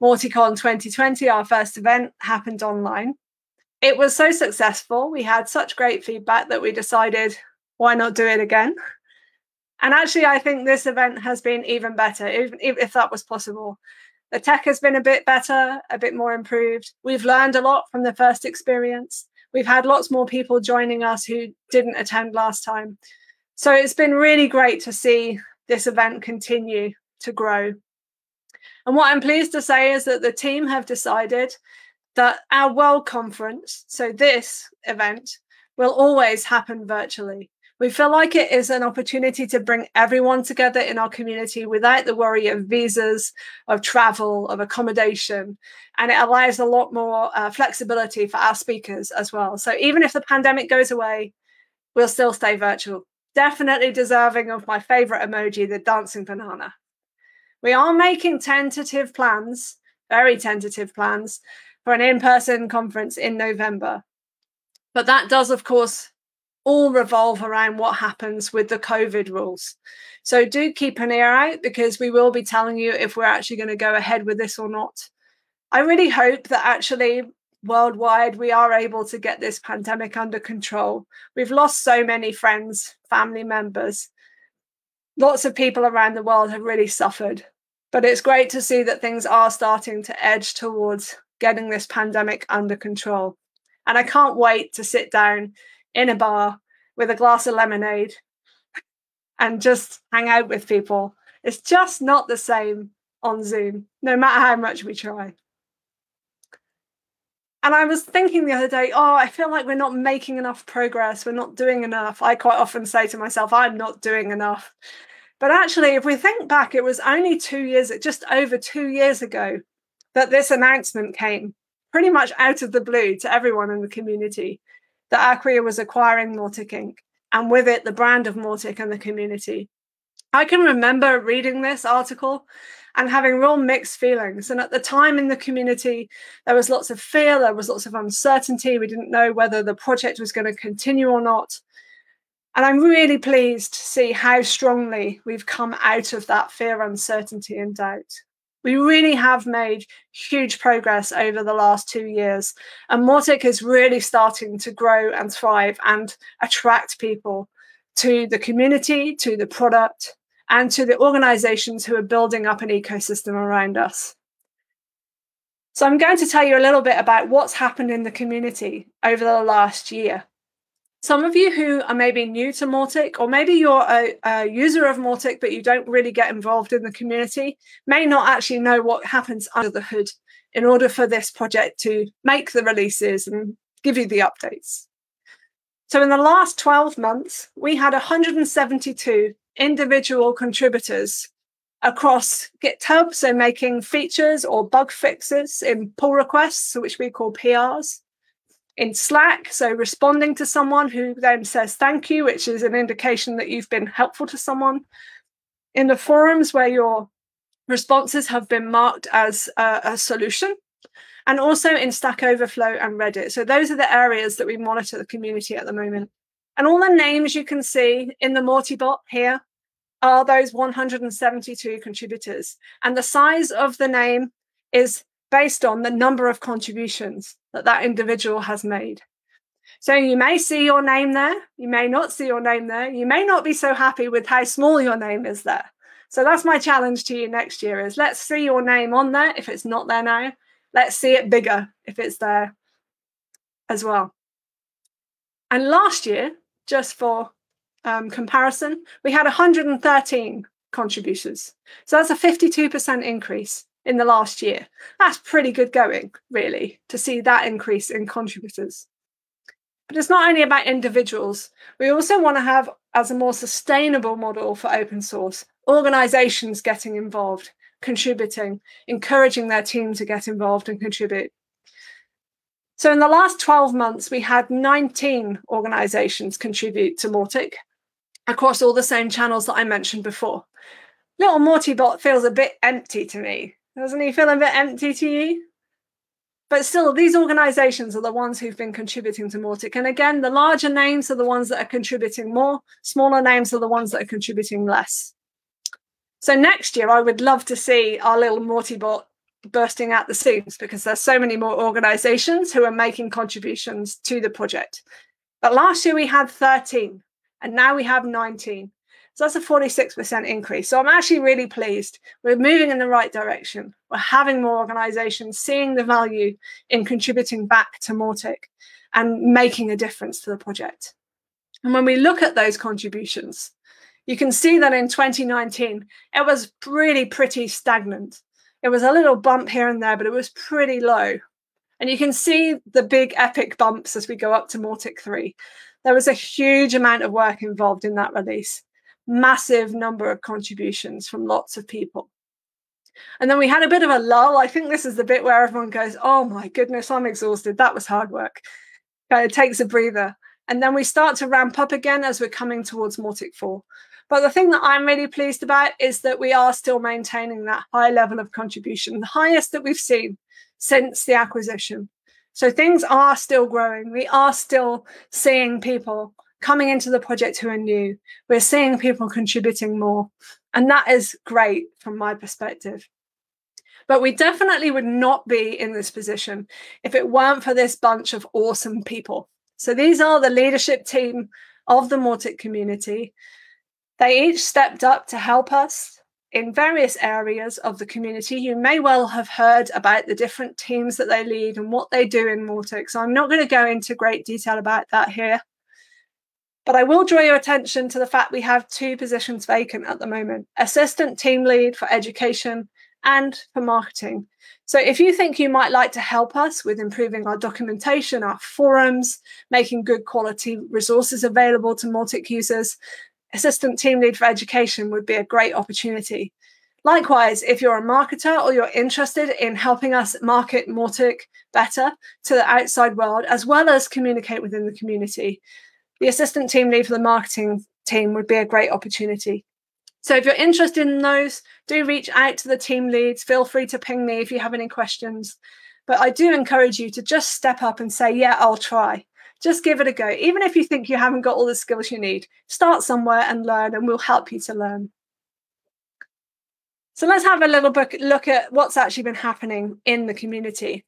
MautiCon 2020, our first event, happened online. It was so successful. We had such great feedback that we decided why not do it again? And actually, I think this event has been even better, even if that was possible. The tech has been a bit better, a bit more improved. We've learned a lot from the first experience. We've had lots more people joining us who didn't attend last time. So it's been really great to see this event continue to grow. And what I'm pleased to say is that the team have decided that our World Conference, so this event, will always happen virtually. We feel like it is an opportunity to bring everyone together in our community without the worry of visas, of travel, of accommodation. And it allows a lot more uh, flexibility for our speakers as well. So even if the pandemic goes away, we'll still stay virtual. Definitely deserving of my favorite emoji, the dancing banana. We are making tentative plans, very tentative plans, for an in person conference in November. But that does, of course, all revolve around what happens with the COVID rules. So do keep an ear out because we will be telling you if we're actually going to go ahead with this or not. I really hope that actually worldwide we are able to get this pandemic under control. We've lost so many friends, family members. Lots of people around the world have really suffered. But it's great to see that things are starting to edge towards getting this pandemic under control. And I can't wait to sit down in a bar with a glass of lemonade and just hang out with people. It's just not the same on Zoom, no matter how much we try. And I was thinking the other day, oh, I feel like we're not making enough progress. We're not doing enough. I quite often say to myself, I'm not doing enough. But actually, if we think back, it was only two years, just over two years ago, that this announcement came pretty much out of the blue to everyone in the community that Acquia was acquiring Mautic Inc. and with it the brand of Mautic and the community. I can remember reading this article and having real mixed feelings. And at the time in the community, there was lots of fear, there was lots of uncertainty. We didn't know whether the project was going to continue or not. And I'm really pleased to see how strongly we've come out of that fear, uncertainty, and doubt. We really have made huge progress over the last two years. And Mautic is really starting to grow and thrive and attract people to the community, to the product, and to the organizations who are building up an ecosystem around us. So, I'm going to tell you a little bit about what's happened in the community over the last year some of you who are maybe new to Mautic, or maybe you're a, a, user of Mautic, but you don't really get involved in the community, may not actually know what happens under the hood in order for this project to make the releases and give you the updates. So, in the last 12 months, we had 172 individual contributors across GitHub, so making features or bug fixes in pull requests, which we call PRs in Slack. So responding to someone who then says thank you, which is an indication that you've been helpful to someone. In the forums where your responses have been marked as a, a solution. And also in Stack Overflow and Reddit. So those are the areas that we monitor the community at the moment. And all the names you can see in the Mautibot here are those 172 contributors. And the size of the name is based on the number of contributions that that individual has made. So you may see your name there, you may not see your name there, you may not be so happy with how small your name is there. So that's my challenge to you next year is let's see your name on there if it's not there now. Let's see it bigger if it's there as well. And last year, just for um, comparison, we had 113 contributors. So that's a 52% increase in the last year. That's pretty good going, really, to see that increase in contributors. But it's not only about individuals. We also want to have, as a more sustainable model for open source, organizations getting involved, contributing, encouraging their team to get involved and contribute. So in the last 12 months, we had 19 organizations contribute to Mautic across all the same channels that I mentioned before. Little Mautibot feels a bit empty to me. Doesn't he feel a bit empty to you? But still, these organizations are the ones who've been contributing to Mautic. And again, the larger names are the ones that are contributing more, smaller names are the ones that are contributing less. So next year, I would love to see our little Mautibot bursting out the seams because there's so many more organizations who are making contributions to the project. But last year we had 13 and now we have 19. So that's a 46% increase. So I'm actually really pleased. We're moving in the right direction. We're having more organizations seeing the value in contributing back to Mautic and making a difference to the project. And when we look at those contributions, you can see that in 2019, it was really pretty stagnant. It was a little bump here and there, but it was pretty low. And you can see the big epic bumps as we go up to Mautic 3. There was a huge amount of work involved in that release massive number of contributions from lots of people. And then we had a bit of a lull. I think this is the bit where everyone goes, Oh my goodness, I'm exhausted. That was hard work. Kind of takes a breather. And then we start to ramp up again as we're coming towards Mautic 4. But the thing that I'm really pleased about is that we are still maintaining that high level of contribution, the highest that we've seen since the acquisition. So things are still growing. We are still seeing people coming into the project who are new. We're seeing people contributing more. And that is great from my perspective. But we definitely would not be in this position if it weren't for this bunch of awesome people. So these are the leadership team of the Mautic community. They each stepped up to help us in various areas of the community. You may well have heard about the different teams that they lead and what they do in Mautic. So I'm not going to go into great detail about that here. But I will draw your attention to the fact we have two positions vacant at the moment assistant team lead for education and for marketing. So if you think you might like to help us with improving our documentation, our forums, making good quality resources available to Mautic users, assistant team lead for education would be a great opportunity. Likewise, if you're a marketer or you're interested in helping us market Mautic better to the outside world, as well as communicate within the community, the assistant team lead for the marketing team would be a great opportunity. So if you're interested in those, do reach out to the team leads. Feel free to ping me if you have any questions. But I do encourage you to just step up and say, Yeah, I'll try. Just give it a go. Even if you think you haven't got all the skills you need, start somewhere and learn, and we'll help you to learn. So let's have a little look at what's actually been happening in the community.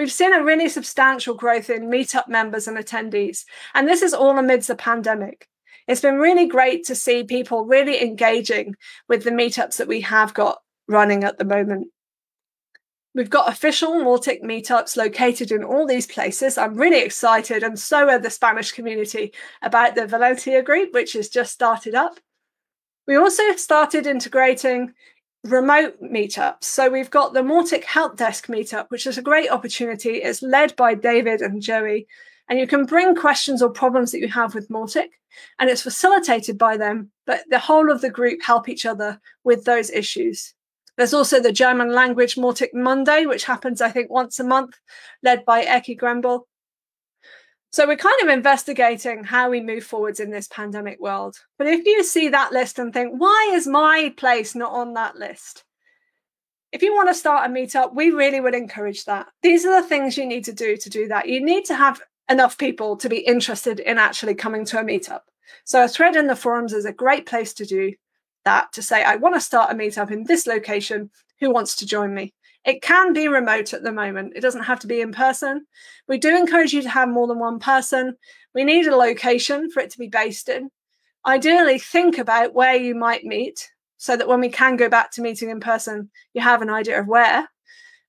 We've seen a really substantial growth in meetup members and attendees, and this is all amidst the pandemic. It's been really great to see people really engaging with the meetups that we have got running at the moment. We've got official Mautic meetups located in all these places. I'm really excited, and so are the Spanish community about the Valencia group, which has just started up. We also started integrating remote meetups. So we've got the Mautic Help Desk meetup, which is a great opportunity. It's led by David and Joey, and you can bring questions or problems that you have with Mautic, and it's facilitated by them, but the whole of the group help each other with those issues. There's also the German language Mautic Monday, which happens, I think, once a month, led by Ekki Gümbel. So we're kind of investigating how we move forwards in this pandemic world. But if you see that list and think, why is my place not on that list? If you want to start a meetup, we really would encourage that. These are the things you need to do to do that. You need to have enough people to be interested in actually coming to a meetup. So a thread in the forums is a great place to do that to say, I want to start a meetup in this location. Who wants to join me? It can be remote at the moment. It doesn't have to be in person. We do encourage you to have more than one person. We need a location for it to be based in. Ideally, think about where you might meet so that when we can go back to meeting in person, you have an idea of where.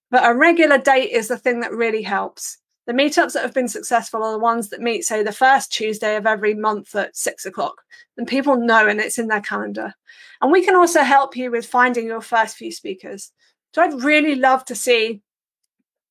But a regular date is the thing that really helps. The meetups that have been successful are the ones that meet, say, the first Tuesday of every month at six o'clock. And people know and it's in their calendar. And we can also help you with finding your first few speakers. So I'd really love to see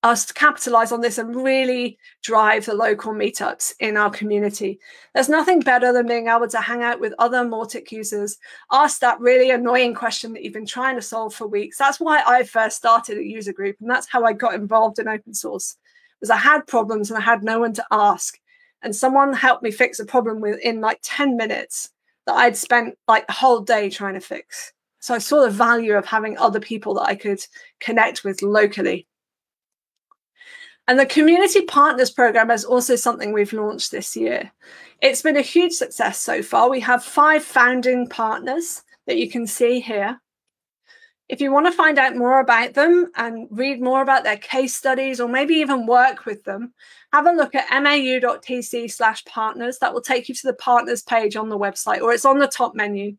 us capitalize on this and really drive the local meetups in our community. There's nothing better than being able to hang out with other Mautic users, ask that really annoying question that you've been trying to solve for weeks. That's why I first started a user group, and that's how I got involved in open source. Was I had problems and I had no one to ask, and someone helped me fix a problem within like 10 minutes that I'd spent like the whole day trying to fix. So I saw the value of having other people that I could connect with locally. And the Community Partners Program is also something we've launched this year. It's been a huge success so far. We have five founding partners that you can see here. If you want to find out more about them and read more about their case studies or maybe even work with them, have a look at mau.tc slash partners. That will take you to the partners page on the website or it's on the top menu.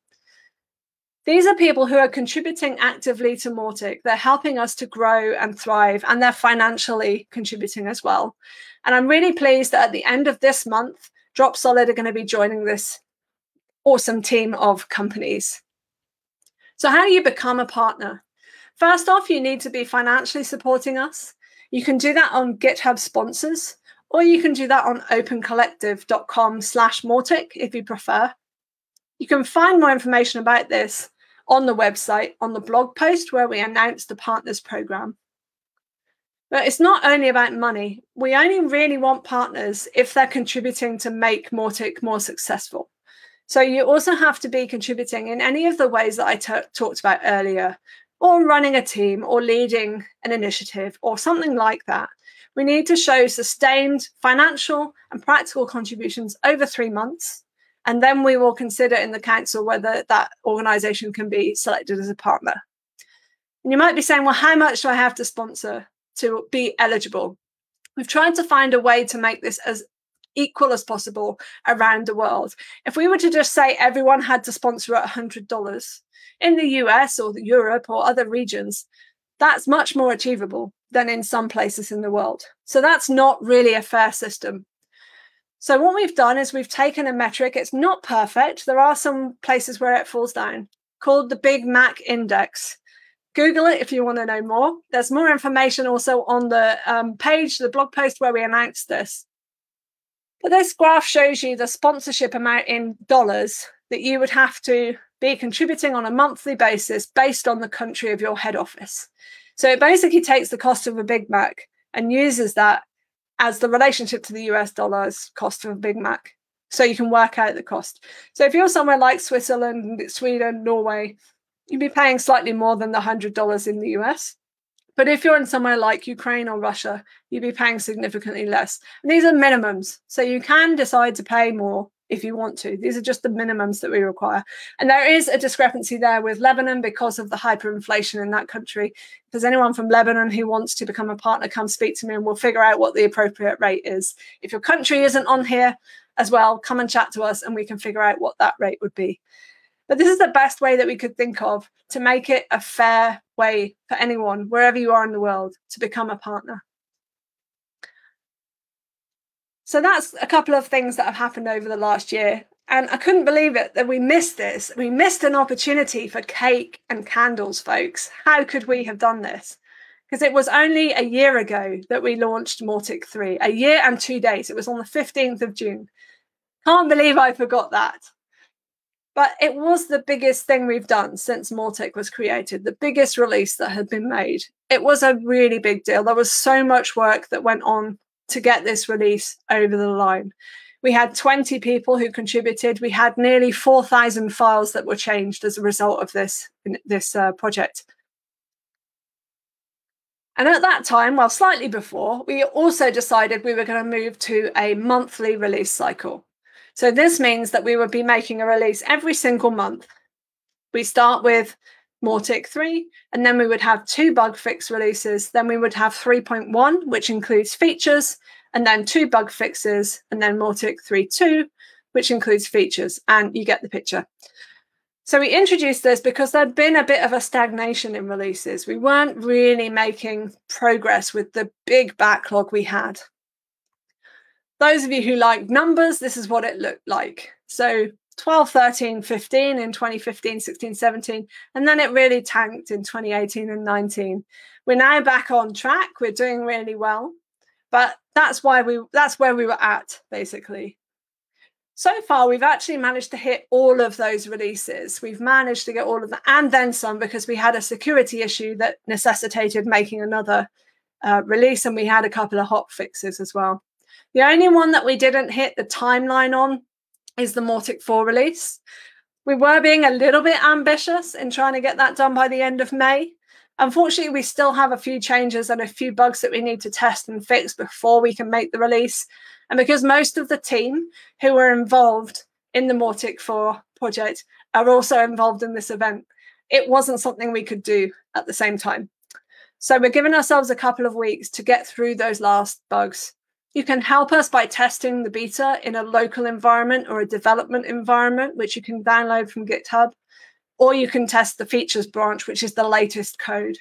These are people who are contributing actively to Mautic. They're helping us to grow and thrive, and they're financially contributing as well. And I'm really pleased that at the end of this month, Dropsolid are going to be joining this awesome team of companies. So, how do you become a partner? First off, you need to be financially supporting us. You can do that on GitHub sponsors, or you can do that on opencollective.com slash Mautic if you prefer. You can find more information about this on the website on the blog post where we announce the partners program. But it's not only about money. We only really want partners if they're contributing to make Mautic more successful. So you also have to be contributing in any of the ways that I t- talked about earlier, or running a team, or leading an initiative, or something like that. We need to show sustained financial and practical contributions over three months and then we will consider in the council whether that organisation can be selected as a partner. And you might be saying, well, how much do I have to sponsor to be eligible? We've tried to find a way to make this as equal as possible around the world. If we were to just say everyone had to sponsor at $100 in the US or Europe or other regions, that's much more achievable than in some places in the world. So that's not really a fair system. So what we've done is we've taken a metric. It's not perfect. There are some places where it falls down called the Big Mac Index. Google it if you want to know more. There's more information also on the um, page, the blog post where we announced this. But this graph shows you the sponsorship amount in dollars that you would have to be contributing on a monthly basis based on the country of your head office. So it basically takes the cost of a Big Mac and uses that as the relationship to the US dollar's cost of a Big Mac. So you can work out the cost. So if you're somewhere like Switzerland, Sweden, Norway, you'd be paying slightly more than the $100 in the US. But if you're in somewhere like Ukraine or Russia, you'd be paying significantly less. And these are minimums. So you can decide to pay more if you want to. These are just the minimums that we require. And there is a discrepancy there with Lebanon because of the hyperinflation in that country. If there's anyone from Lebanon who wants to become a partner, come speak to me and we'll figure out what the appropriate rate is. If your country isn't on here as well, come and chat to us and we can figure out what that rate would be. But this is the best way that we could think of to make it a fair way for anyone, wherever you are in the world, to become a partner. So that's a couple of things that have happened over the last year. And I couldn't believe it that we missed this. We missed an opportunity for cake and candles, folks. How could we have done this? Because it was only a year ago that we launched Mautic 3, a year and two days. It was on the 15th of June. Can't believe I forgot that. But it was the biggest thing we've done since Mautic was created, the biggest release that had been made. It was a really big deal. There was so much work that went on to get this release over the line. We had 20 people who contributed. We had nearly 4,000 files that were changed as a result of this, this uh, project. And at that time, well, slightly before, we also decided we were going to move to a monthly release cycle. So this means that we would be making a release every single month. We start with Mautic 3, and then we would have two bug fix releases. Then we would have 3.1, which includes features and then two bug fixes, and then Mautic 3.2, which includes features, and you get the picture. So we introduced this because there'd been a bit of a stagnation in releases. We weren't really making progress with the big backlog we had. Those of you who like numbers, this is what it looked like. So 12, 13, 15 in 2015, 16, 17, and then it really tanked in 2018 and 19. We're now back on track. We're doing really well. But that's why we that's where we were at basically. So far, we've actually managed to hit all of those releases. We've managed to get all of them and then some because we had a security issue that necessitated making another uh, release, and we had a couple of hot fixes as well. The only one that we didn't hit the timeline on is the Mautic 4 release. We were being a little bit ambitious in trying to get that done by the end of May. Unfortunately, we still have a few changes and a few bugs that we need to test and fix before we can make the release. And because most of the team who were involved in the Mautic 4 project are also involved in this event, it wasn't something we could do at the same time. So we're giving ourselves a couple of weeks to get through those last bugs you can help us by testing the beta in a local environment or a development environment, which you can download from GitHub, or you can test the features branch, which is the latest code.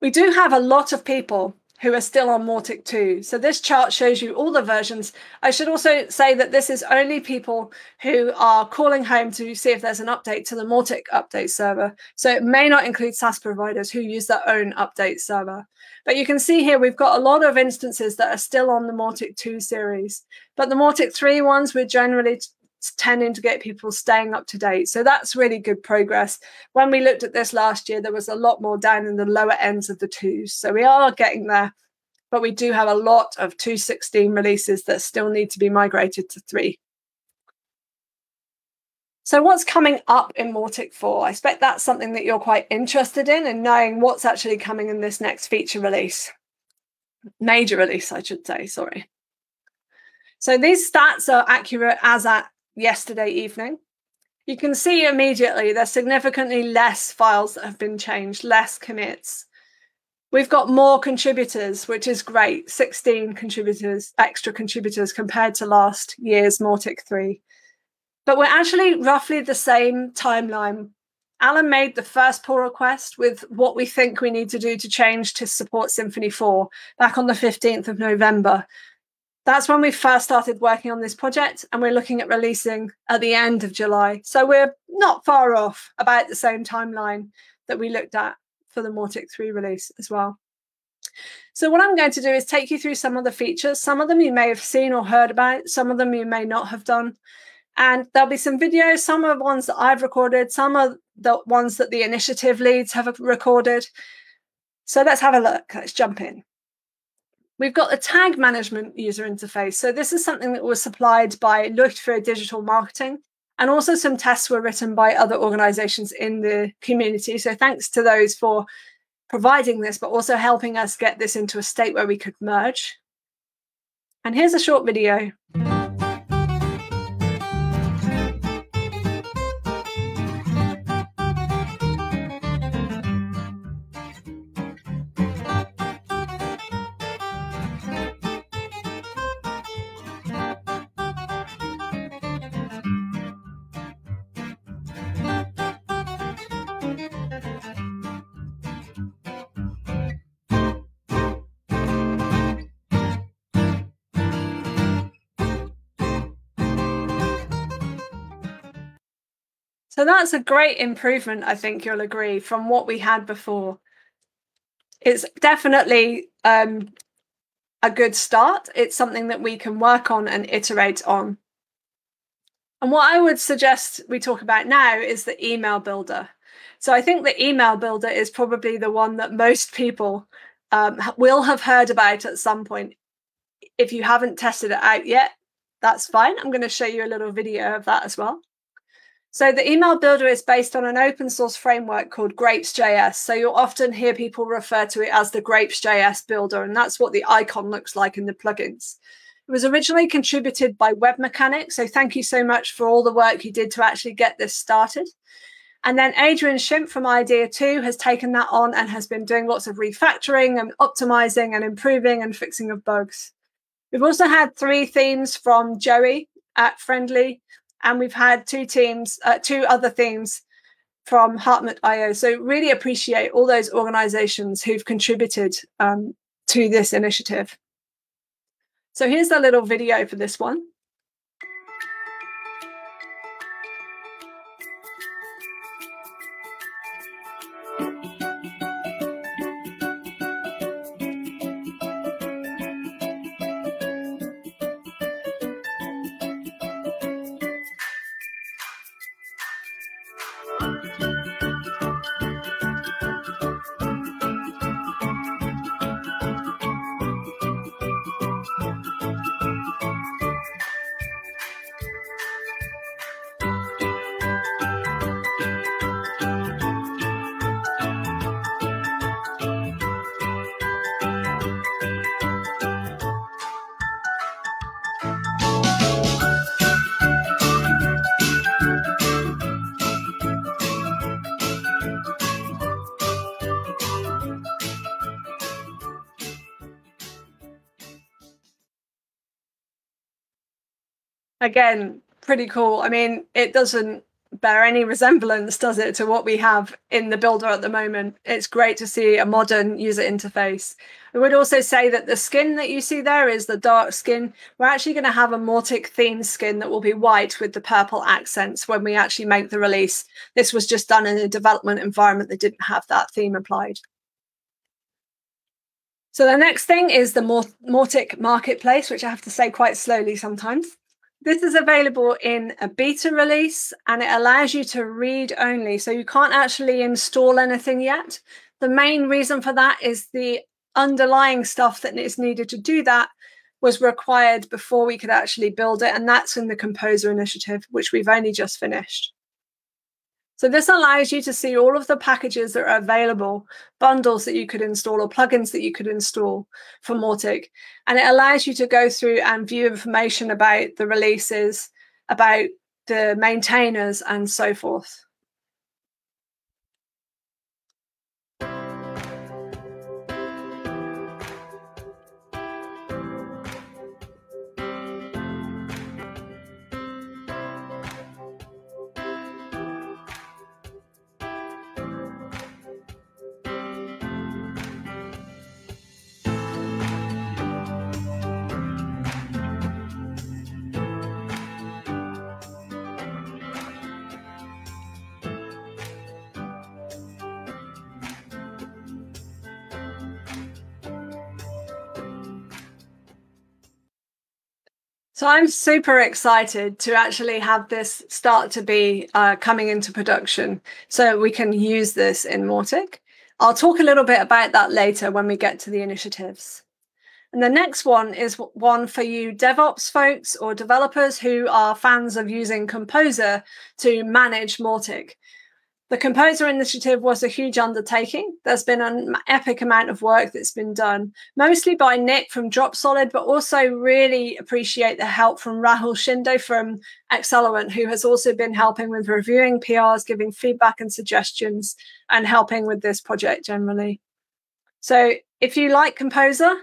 We do have a lot of people who are still on Mautic 2. So this chart shows you all the versions. I should also say that this is only people who are calling home to see if there's an update to the Mautic update server. So it may not include SaaS providers who use their own update server. But you can see here we've got a lot of instances that are still on the Mautic 2 series. But the Mautic 3 ones, we're generally tending to get people staying up to date. So that's really good progress. When we looked at this last year, there was a lot more down in the lower ends of the twos. So we are getting there, but we do have a lot of 2.16 releases that still need to be migrated to three. So what's coming up in Mautic 4? I expect that's something that you're quite interested in and knowing what's actually coming in this next feature release. Major release, I should say, sorry. So these stats are accurate as at yesterday evening. You can see immediately there's significantly less files that have been changed, less commits. We've got more contributors, which is great 16 contributors, extra contributors compared to last year's Mautic 3. But we're actually roughly the same timeline. Alan made the first pull request with what we think we need to do to change to support Symfony 4 back on the 15th of November that's when we first started working on this project and we're looking at releasing at the end of July. So we're not far off about the same timeline that we looked at for the Mautic 3 release as well. So what I'm going to do is take you through some of the features. Some of them you may have seen or heard about, some of them you may not have done. And there'll be some videos, some the ones that I've recorded, some of the ones that the initiative leads have recorded. So let's have a look. Let's jump in. We've got the tag management user interface. So this is something that was supplied by Lufthansa Digital Marketing. And also some tests were written by other organizations in the community. So thanks to those for providing this, but also helping us get this into a state where we could merge. And here's a short video. So that's a great improvement, I think you'll agree, from what we had before. It's definitely um, a good start. It's something that we can work on and iterate on. And what I would suggest we talk about now is the email builder. So I think the email builder is probably the one that most people um, will have heard about at some point. If you haven't tested it out yet, that's fine. I'm going to show you a little video of that as well. So the email builder is based on an open source framework called Grapes.js. So you'll often hear people refer to it as the Grapes.js builder, and that's what the icon looks like in the plugins. It was originally contributed by Webmecanik. So thank you so much for all the work you did to actually get this started. And then Adrian Schimpf from Idea 2 has taken that on and has been doing lots of refactoring and optimizing and improving and fixing of bugs. We've also had three themes from Joey at Friendly, and we've had two teams, uh, two other themes from Hartmut.io. So really appreciate all those organizations who've contributed um, to this initiative. So here's a little video for this one. Again, pretty cool. I mean, it doesn't bear any resemblance, does it, to what we have in the builder at the moment. It's great to see a modern user interface. I would also say that the skin that you see there is the dark skin. We're actually going to have a Mautic theme skin that will be white with the purple accents when we actually make the release. This was just done in a development environment that didn't have that theme applied. So the next thing is the Mautic Marketplace, which I have to say quite slowly sometimes. This is available in a beta release and it allows you to read only. So you can't actually install anything yet. The main reason for that is the underlying stuff that is needed to do that was required before we could actually build it. And that's in the Composer initiative, which we've only just finished. So this allows you to see all of the packages that are available, bundles that you could install or plugins that you could install for Mautic. And it allows you to go through and view information about the releases, about the maintainers and so forth. So I'm super excited to actually have this start to be uh, coming into production so we can use this in Mautic. I'll talk a little bit about that later when we get to the initiatives. And the next one is one for you DevOps folks or developers who are fans of using Composer to manage Mautic. The Composer Initiative was a huge undertaking. There's been an epic amount of work that's been done, mostly by Nick from Dropsolid, but also really appreciate the help from Rahul Shinde from Axelerant, who has also been helping with reviewing PRs, giving feedback and suggestions, and helping with this project generally. So if you like Composer,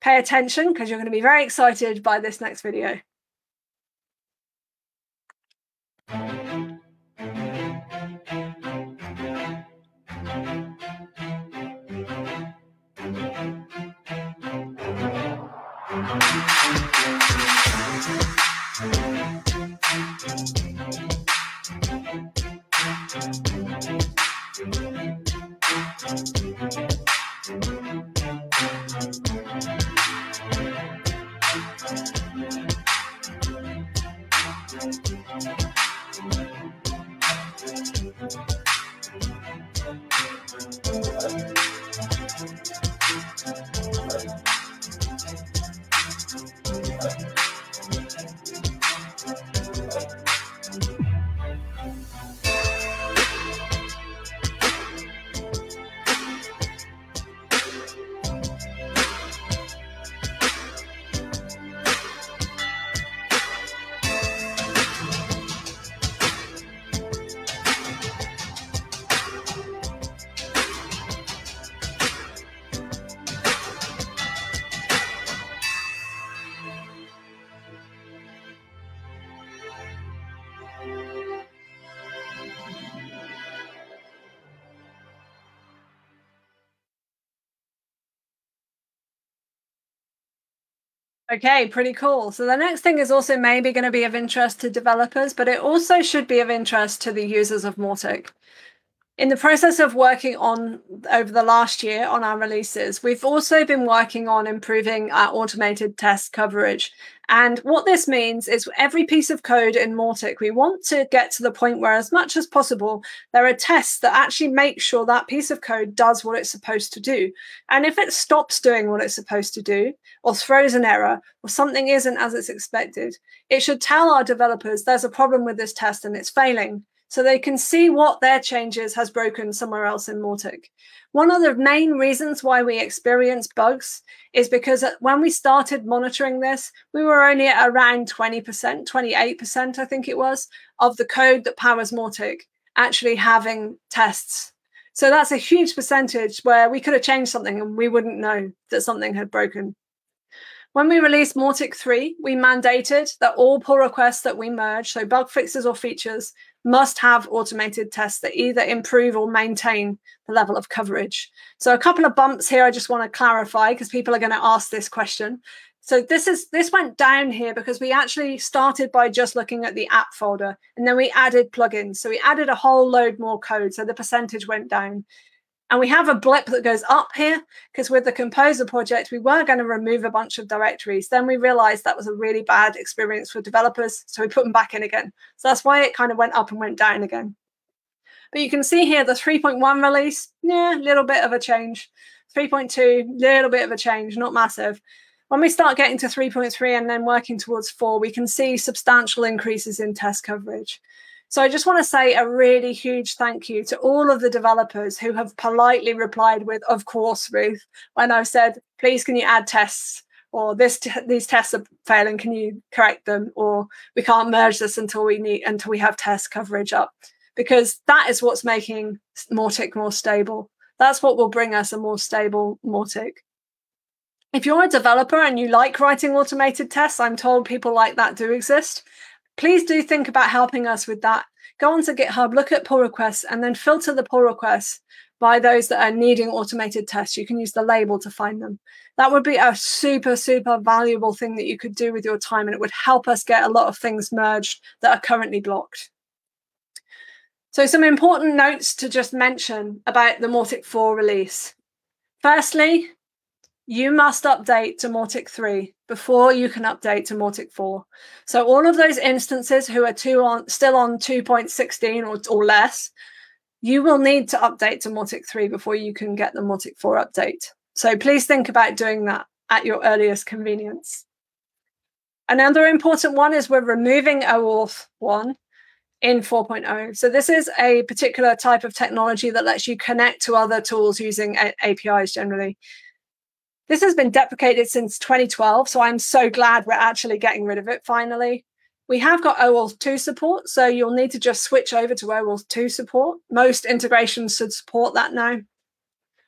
pay attention because you're going to be very excited by this next video. Okay, pretty cool. So the next thing is also maybe going to be of interest to developers, but it also should be of interest to the users of Mautic in the process of working on over the last year on our releases, we've also been working on improving our automated test coverage. And what this means is every piece of code in Mautic, we want to get to the point where, as much as possible, there are tests that actually make sure that piece of code does what it's supposed to do. And if it stops doing what it's supposed to do, or throws an error, or something isn't as it's expected, it should tell our developers there's a problem with this test and it's failing so they can see what their changes has broken somewhere else in Mautic. One of the main reasons why we experience bugs is because uh, when we started monitoring this, we were only at around 20%, 28%, I think it was, of the code that powers Mautic actually having tests. So that's a huge percentage where we could have changed something and we wouldn't know that something had broken. When we released Mautic 3, we mandated that all pull requests that we merge, so bug fixes or features, must have automated tests that either improve or maintain the level of coverage. So a couple of bumps here I just want to clarify because people are going to ask this question. So this is this went down here because we actually started by just looking at the app folder and then we added plugins. So we added a whole load more code. So the percentage went down. And we have a blip that goes up here because with the Composer project, we were going to remove a bunch of directories. Then we realized that was a really bad experience for developers. So we put them back in again. So that's why it kind of went up and went down again. But you can see here the 3.1 release, yeah, a little bit of a change. 3.2, little bit of a change, not massive. When we start getting to 3.3 and then working towards 4, we can see substantial increases in test coverage. So I just want to say a really huge thank you to all of the developers who have politely replied with, "Of course, Ruth," when I've said, "Please, can you add tests?" Or this t- these tests are failing. Can you correct them? Or we can't merge this until we need until we have test coverage up, because that is what's making Mautic more stable. That's what will bring us a more stable Mautic. If you're a developer and you like writing automated tests, I'm told people like that do exist please do think about helping us with that. Go on to GitHub, look at pull requests, and then filter the pull requests by those that are needing automated tests. You can use the label to find them. That would be a super, super valuable thing that you could do with your time, and it would help us get a lot of things merged that are currently blocked. So, some important notes to just mention about the Mautic 4 release. Firstly, you must update to Mautic 3 before you can update to Mautic 4. So all of those instances who are on, still on 2.16 or, or less, you will need to update to Mautic 3 before you can get the Mautic 4 update. So please think about doing that at your earliest convenience. Another important one is we're removing OAuth 1 in 4.0. So this is a particular type of technology that lets you connect to other tools using a- APIs generally. This has been deprecated since 2012, so I'm so glad we're actually getting rid of it finally. We have got OAuth 2 support, so you'll need to just switch over to OAuth 2 support. Most integrations should support that now.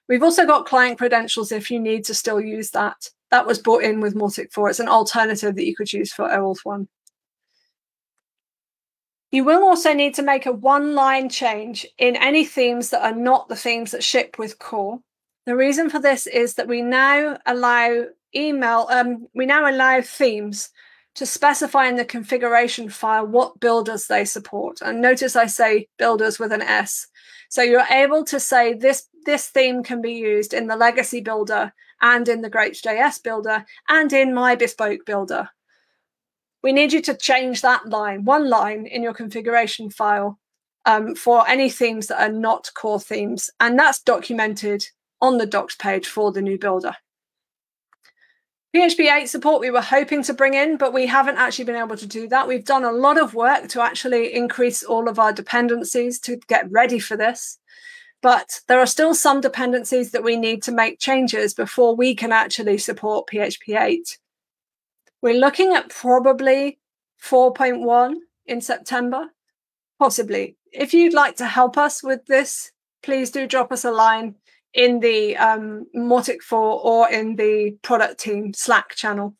We've also got client credentials if you need to still use that. That was brought in with Mautic 4. It's an alternative that you could use for OAuth 1. You will also need to make a one line change in any themes that are not the themes that ship with core. The reason for this is that we now allow email, um, we now allow themes to specify in the configuration file what builders they support. And notice I say builders with an S. So you're able to say this, this theme can be used in the legacy builder and in the Grapes.js builder and in my bespoke builder. We need you to change that line, one line in your configuration file um, for any themes that are not core themes. And that's documented on the docs page for the new builder. PHP 8 support we were hoping to bring in, but we haven't actually been able to do that. We've done a lot of work to actually increase all of our dependencies to get ready for this. But there are still some dependencies that we need to make changes before we can actually support PHP 8. We're looking at probably 4.1 in September, possibly. If you'd like to help us with this, please do drop us a line in the um, Mautic 4 or in the product team Slack channel.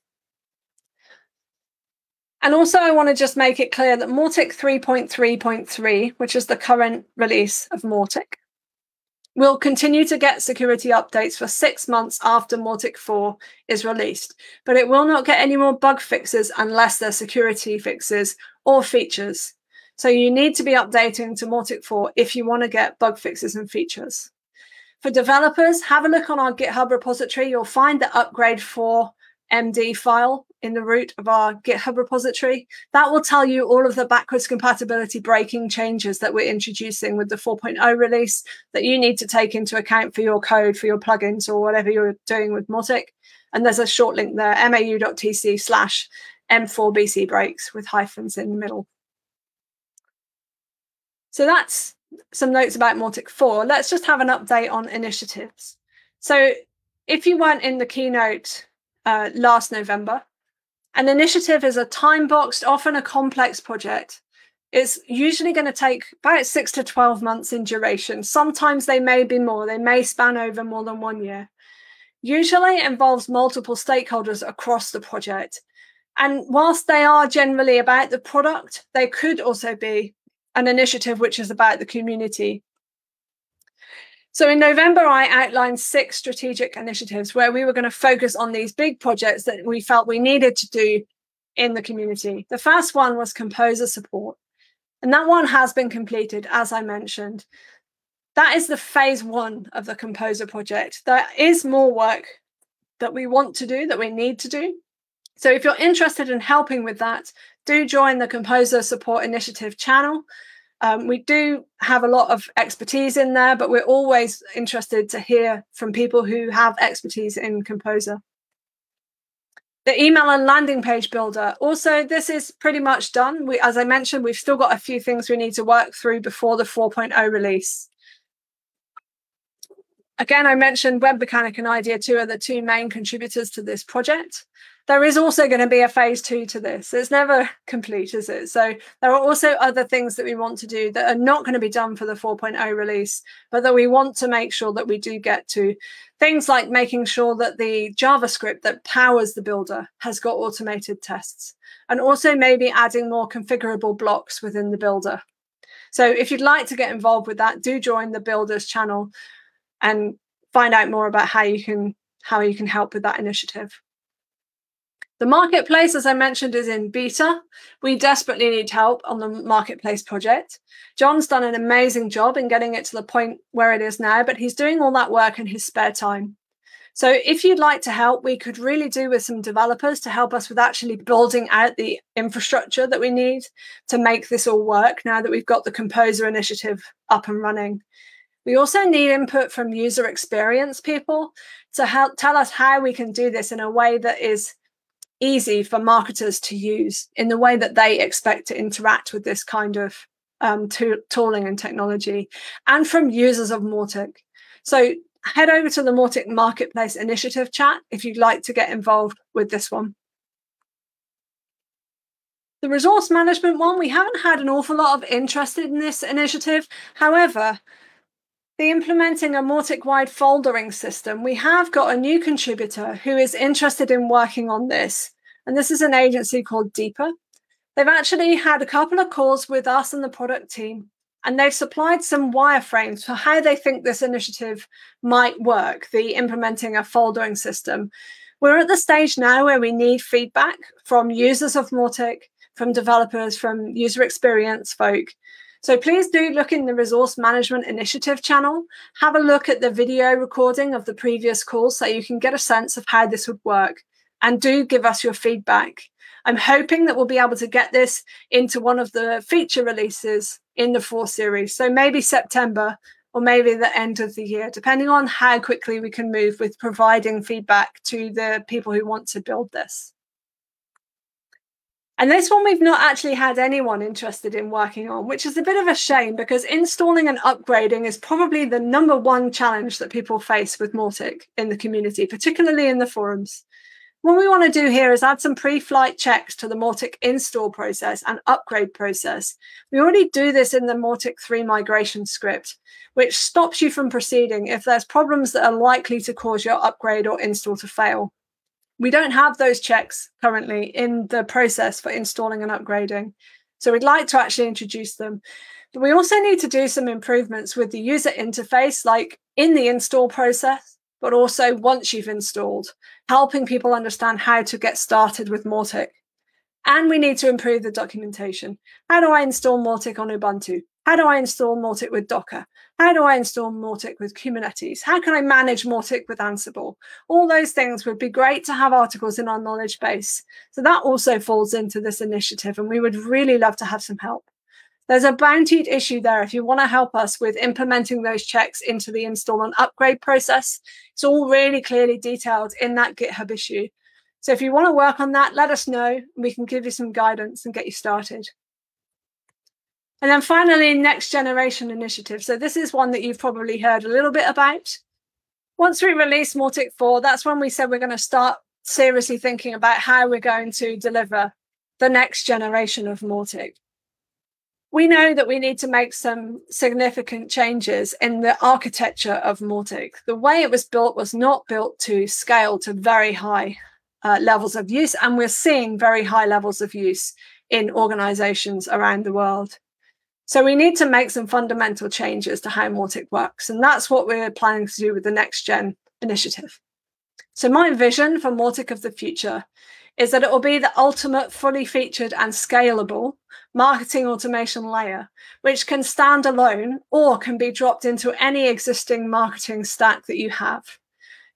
And also, I want to just make it clear that Mautic 3.3.3, which is the current release of Mautic, We'll continue to get security updates for six months after Mautic 4 is released, but it will not get any more bug fixes unless they're security fixes or features. So you need to be updating to Mautic 4 if you want to get bug fixes and features. For developers, have a look on our GitHub repository. You'll find the upgrade for MD file in the root of our GitHub repository. That will tell you all of the backwards compatibility breaking changes that we're introducing with the 4.0 release that you need to take into account for your code, for your plugins, or whatever you're doing with Mautic. And there's a short link there, mau.tc slash m4bc breaks with hyphens in the middle. So that's some notes about Mautic 4. Let's just have an update on initiatives. So if you weren't in the keynote uh, last November. An initiative is a time boxed, often a complex project. It's usually going to take about six to 12 months in duration. Sometimes they may be more, they may span over more than one year. Usually it involves multiple stakeholders across the project. And whilst they are generally about the product, they could also be an initiative which is about the community so in November, I outlined six strategic initiatives where we were going to focus on these big projects that we felt we needed to do in the community. The first one was composer support. And that one has been completed, as I mentioned. That is the phase one of the composer project. There is more work that we want to do, that we need to do. So if you're interested in helping with that, do join the Composer Support Initiative channel. Um, we do have a lot of expertise in there, but we're always interested to hear from people who have expertise in Composer. The email and landing page builder. Also, this is pretty much done. We, as I mentioned, we've still got a few things we need to work through before the 4.0 release. Again, I mentioned Webmecanik and Idea 2 are the two main contributors to this project there is also going to be a phase two to this. It's never complete, is it? So there are also other things that we want to do that are not going to be done for the 4.0 release, but that we want to make sure that we do get to. Things like making sure that the JavaScript that powers the builder has got automated tests, and also maybe adding more configurable blocks within the builder. So if you'd like to get involved with that, do join the builders channel and find out more about how you can how you can help with that initiative. The marketplace, as I mentioned, is in beta. We desperately need help on the marketplace project. John's done an amazing job in getting it to the point where it is now, but he's doing all that work in his spare time. So if you'd like to help, we could really do with some developers to help us with actually building out the infrastructure that we need to make this all work now that we've got the Composer initiative up and running. We also need input from user experience people to help tell us how we can do this in a way that is easy for marketers to use in the way that they expect to interact with this kind of um, tooling and technology, and from users of Mautic. So head over to the Mautic Marketplace Initiative chat if you'd like to get involved with this one. The resource management one, we haven't had an awful lot of interest in this initiative. However, the implementing a Mautic-wide foldering system, we have got a new contributor who is interested in working on this. And this is an agency called Deeper. They've actually had a couple of calls with us and the product team, and they've supplied some wireframes for how they think this initiative might work, the implementing a foldering system. We're at the stage now where we need feedback from users of Mautic, from developers, from user experience folk, so please do look in the Resource Management Initiative channel. Have a look at the video recording of the previous call so you can get a sense of how this would work. And do give us your feedback. I'm hoping that we'll be able to get this into one of the feature releases in the 4 series. So maybe September or maybe the end of the year, depending on how quickly we can move with providing feedback to the people who want to build this. And this one we've not actually had anyone interested in working on, which is a bit of a shame because installing and upgrading is probably the number one challenge that people face with Mautic in the community, particularly in the forums. What we want to do here is add some pre-flight checks to the Mautic install process and upgrade process. We already do this in the Mautic 3 migration script, which stops you from proceeding if there's problems that are likely to cause your upgrade or install to fail. We don't have those checks currently in the process for installing and upgrading. So we'd like to actually introduce them. But we also need to do some improvements with the user interface, like in the install process, but also once you've installed, helping people understand how to get started with Mautic. And we need to improve the documentation. How do I install Mautic on Ubuntu? How do I install Mautic with Docker? How do I install Mautic with Kubernetes? How can I manage Mautic with Ansible? All those things would be great to have articles in our knowledge base. So that also falls into this initiative, and we would really love to have some help. There's a bountied issue there. If you want to help us with implementing those checks into the install and upgrade process, it's all really clearly detailed in that GitHub issue. So if you want to work on that, let us know. We can give you some guidance and get you started. And then finally, next generation initiative. So this is one that you've probably heard a little bit about. Once we release Mautic 4, that's when we said we're going to start seriously thinking about how we're going to deliver the next generation of Mautic we know that we need to make some significant changes in the architecture of Mautic. The way it was built was not built to scale to very high uh, levels of use, and we're seeing very high levels of use in organizations around the world. So we need to make some fundamental changes to how Mautic works, and that's what we're planning to do with the Next Gen initiative. So my vision for Mautic of the future is that it will be the ultimate fully featured and scalable marketing automation layer, which can stand alone or can be dropped into any existing marketing stack that you have.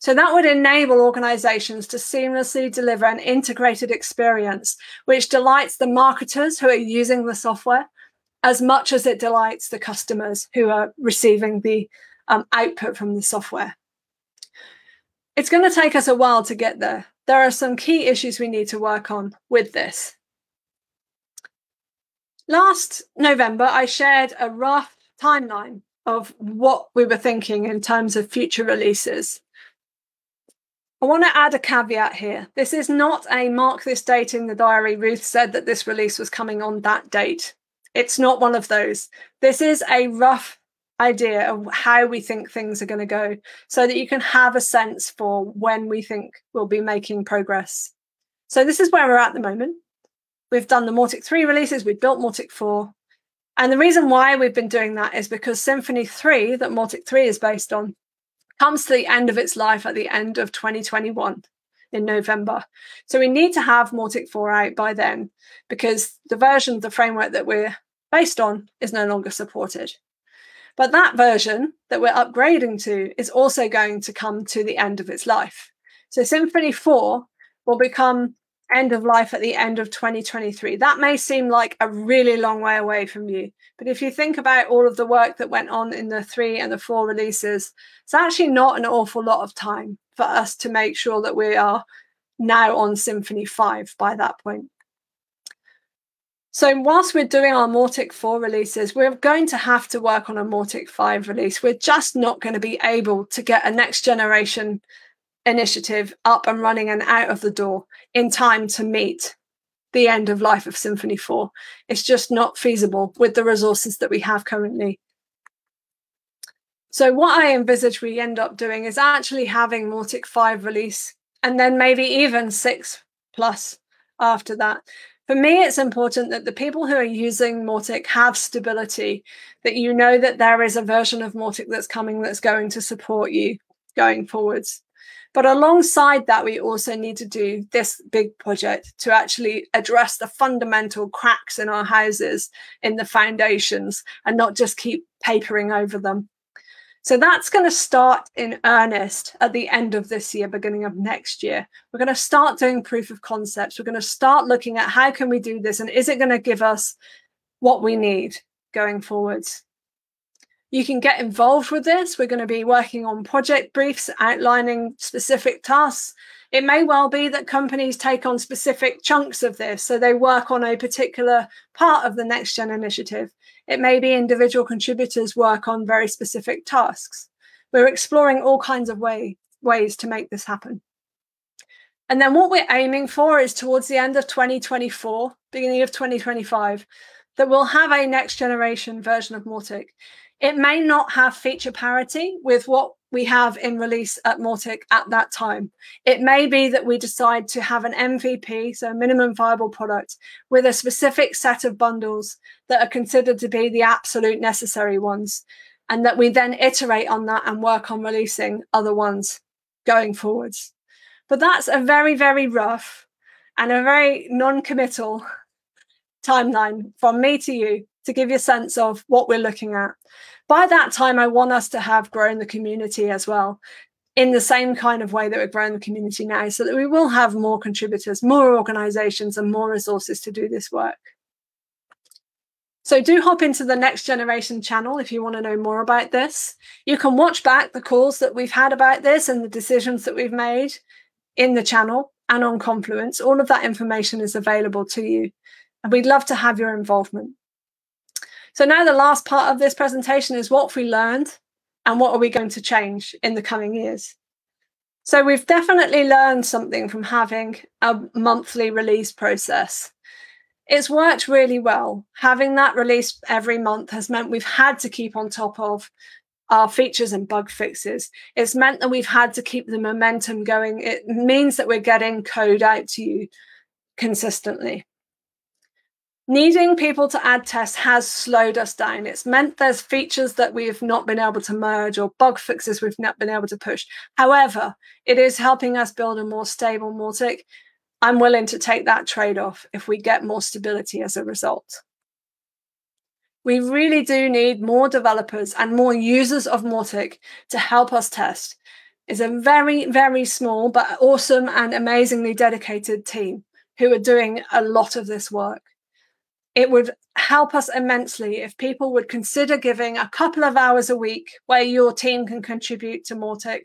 So that would enable organizations to seamlessly deliver an integrated experience, which delights the marketers who are using the software as much as it delights the customers who are receiving the um, output from the software. It's going to take us a while to get there there are some key issues we need to work on with this. Last November, I shared a rough timeline of what we were thinking in terms of future releases. I want to add a caveat here. This is not a mark this date in the diary. Ruth said that this release was coming on that date. It's not one of those. This is a rough idea of how we think things are going to go so that you can have a sense for when we think we'll be making progress. So this is where we're at the moment. We've done the Mautic 3 releases, we've built Mautic 4. And the reason why we've been doing that is because Symfony 3, that Mautic 3 is based on, comes to the end of its life at the end of 2021 in November. So we need to have Mautic 4 out by then because the version of the framework that we're based on is no longer supported. But that version that we're upgrading to is also going to come to the end of its life. So Symfony 4 will become end of life at the end of 2023. That may seem like a really long way away from you. But if you think about all of the work that went on in the three and the four releases, it's actually not an awful lot of time for us to make sure that we are now on Symfony 5 by that point. So whilst we're doing our Mautic 4 releases, we're going to have to work on a Mautic 5 release. We're just not going to be able to get a next generation initiative up and running and out of the door in time to meet the end of life of Symfony 4. It's just not feasible with the resources that we have currently. So what I envisage we end up doing is actually having Mautic 5 release and then maybe even 6 plus after that for me, it's important that the people who are using Mautic have stability, that you know that there is a version of Mautic that's coming that's going to support you going forwards. But alongside that, we also need to do this big project to actually address the fundamental cracks in our houses, in the foundations, and not just keep papering over them. So that's going to start in earnest at the end of this year, beginning of next year. We're going to start doing proof of concepts. We're going to start looking at how can we do this and is it going to give us what we need going forwards. You can get involved with this. We're going to be working on project briefs outlining specific tasks. It may well be that companies take on specific chunks of this. So they work on a particular part of the Next Gen initiative. It may be individual contributors work on very specific tasks. We're exploring all kinds of way, ways to make this happen. And then what we're aiming for is towards the end of 2024, beginning of 2025, that we'll have a next generation version of Mautic. It may not have feature parity with what we have in release at Mautic at that time. It may be that we decide to have an MVP, so a minimum viable product, with a specific set of bundles that are considered to be the absolute necessary ones, and that we then iterate on that and work on releasing other ones going forwards. But that's a very, very rough and a very non committal timeline from me to you to give you a sense of what we're looking at by that time, I want us to have grown the community as well in the same kind of way that we're growing the community now, so that we will have more contributors, more organizations, and more resources to do this work. So do hop into the next generation channel if you want to know more about this. You can watch back the calls that we've had about this and the decisions that we've made in the channel and on Confluence. All of that information is available to you. And we'd love to have your involvement. So now the last part of this presentation is what we learned and what are we going to change in the coming years. So we've definitely learned something from having a monthly release process. It's worked really well. Having that release every month has meant we've had to keep on top of our features and bug fixes. It's meant that we've had to keep the momentum going. It means that we're getting code out to you consistently needing people to add tests has slowed us down. It's meant there's features that we've not been able to merge or bug fixes we've not been able to push. However, it is helping us build a more stable Mautic. I'm willing to take that trade off if we get more stability as a result. We really do need more developers and more users of Mautic to help us test. It's a very, very small but awesome and amazingly dedicated team who are doing a lot of this work it would help us immensely if people would consider giving a couple of hours a week where your team can contribute to Mautic.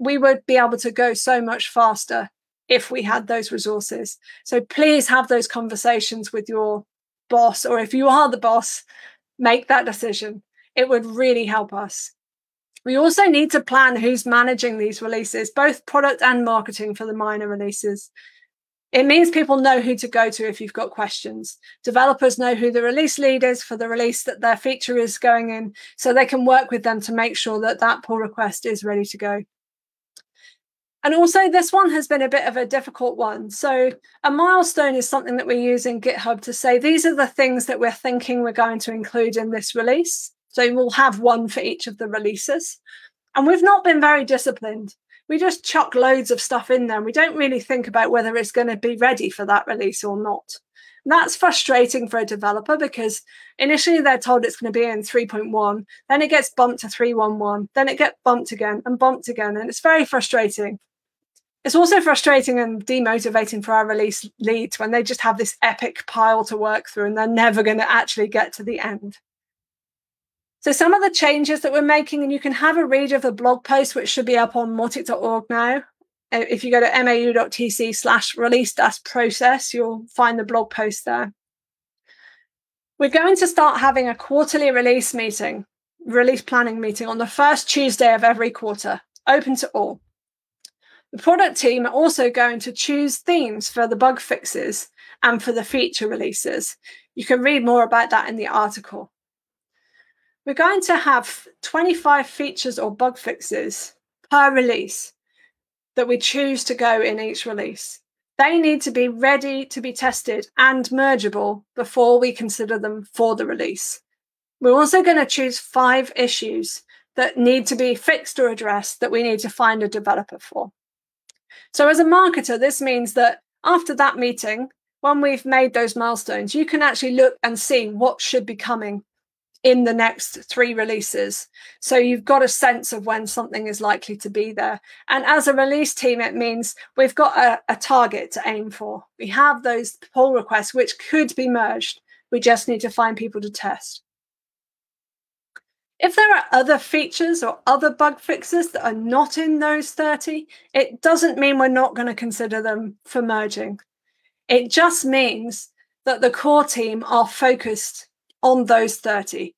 We would be able to go so much faster if we had those resources. So please have those conversations with your boss, or if you are the boss, make that decision. It would really help us. We also need to plan who's managing these releases, both product and marketing for the minor releases. It means people know who to go to if you've got questions. Developers know who the release lead is for the release that their feature is going in, so they can work with them to make sure that that pull request is ready to go. And also, this one has been a bit of a difficult one. So, a milestone is something that we use in GitHub to say these are the things that we're thinking we're going to include in this release. So, we'll have one for each of the releases. And we've not been very disciplined we just chuck loads of stuff in there. And we don't really think about whether it's going to be ready for that release or not. And that's frustrating for a developer because initially they're told it's going to be in 3.1, then it gets bumped to 3.11, then it gets bumped again and bumped again. And it's very frustrating. It's also frustrating and demotivating for our release leads when they just have this epic pile to work through and they're never going to actually get to the end. So some of the changes that we're making, and you can have a read of the blog post, which should be up on mautic.org now. Uh, if you go to mau.tc slash release dash process, you'll find the blog post there. We're going to start having a quarterly release meeting, release planning meeting on the first Tuesday of every quarter, open to all. The product team are also going to choose themes for the bug fixes and for the feature releases. You can read more about that in the article. We're going to have 25 features or bug fixes per release that we choose to go in each release. They need to be ready to be tested and mergeable before we consider them for the release. We're also going to choose five issues that need to be fixed or addressed that we need to find a developer for. So, as a marketer, this means that after that meeting, when we've made those milestones, you can actually look and see what should be coming in the next three releases. So you've got a sense of when something is likely to be there. And as a release team, it means we've got a, a, target to aim for. We have those pull requests which could be merged. We just need to find people to test. If there are other features or other bug fixes that are not in those 30, it doesn't mean we're not going to consider them for merging. It just means that the core team are focused on those 30.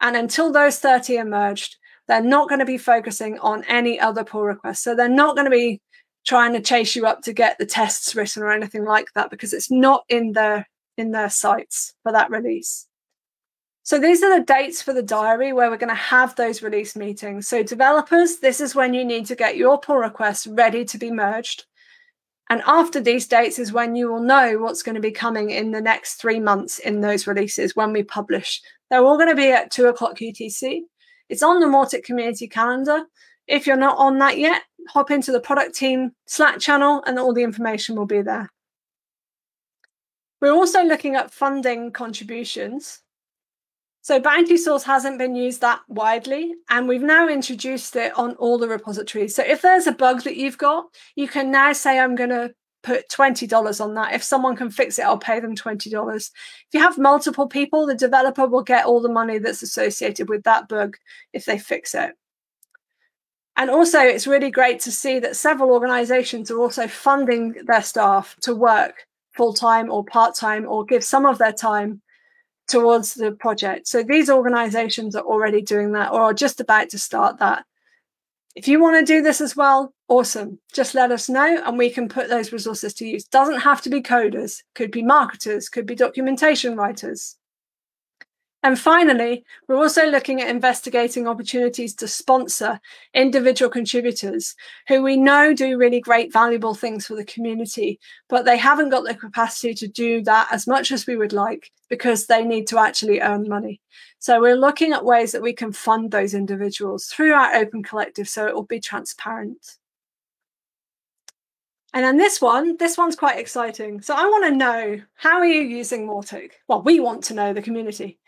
And until those 30 emerged, they're not going to be focusing on any other pull requests. So they're not going to be trying to chase you up to get the tests written or anything like that because it's not in their in their sights for that release. So these are the dates for the diary where we're going to have those release meetings. So developers, this is when you need to get your pull requests ready to be merged. And after these dates is when you will know what's going to be coming in the next three months in those releases when we publish. They're all going to be at two o'clock UTC. It's on the Mautic community calendar. If you're not on that yet, hop into the product team Slack channel and all the information will be there. We're also looking at funding contributions. So Bountysource hasn't been used that widely, and we've now introduced it on all the repositories. So if there's a bug that you've got, you can now say, I'm going to put $20 on that. If someone can fix it, I'll pay them $20. If you have multiple people, the developer will get all the money that's associated with that bug if they fix it. And also, it's really great to see that several organizations are also funding their staff to work full time or part time or give some of their time towards the project. So these organizations are already doing that or are just about to start that. If you want to do this as well, awesome. Just let us know and we can put those resources to use. Doesn't have to be coders, could be marketers, could be documentation writers. And finally, we're also looking at investigating opportunities to sponsor individual contributors who we know do really great, valuable things for the community, but they haven't got the capacity to do that as much as we would like because they need to actually earn money. So we're looking at ways that we can fund those individuals through our open collective so it will be transparent. And then this one, this one's quite exciting. So I want to know how are you using Mautic? Well, we want to know the community.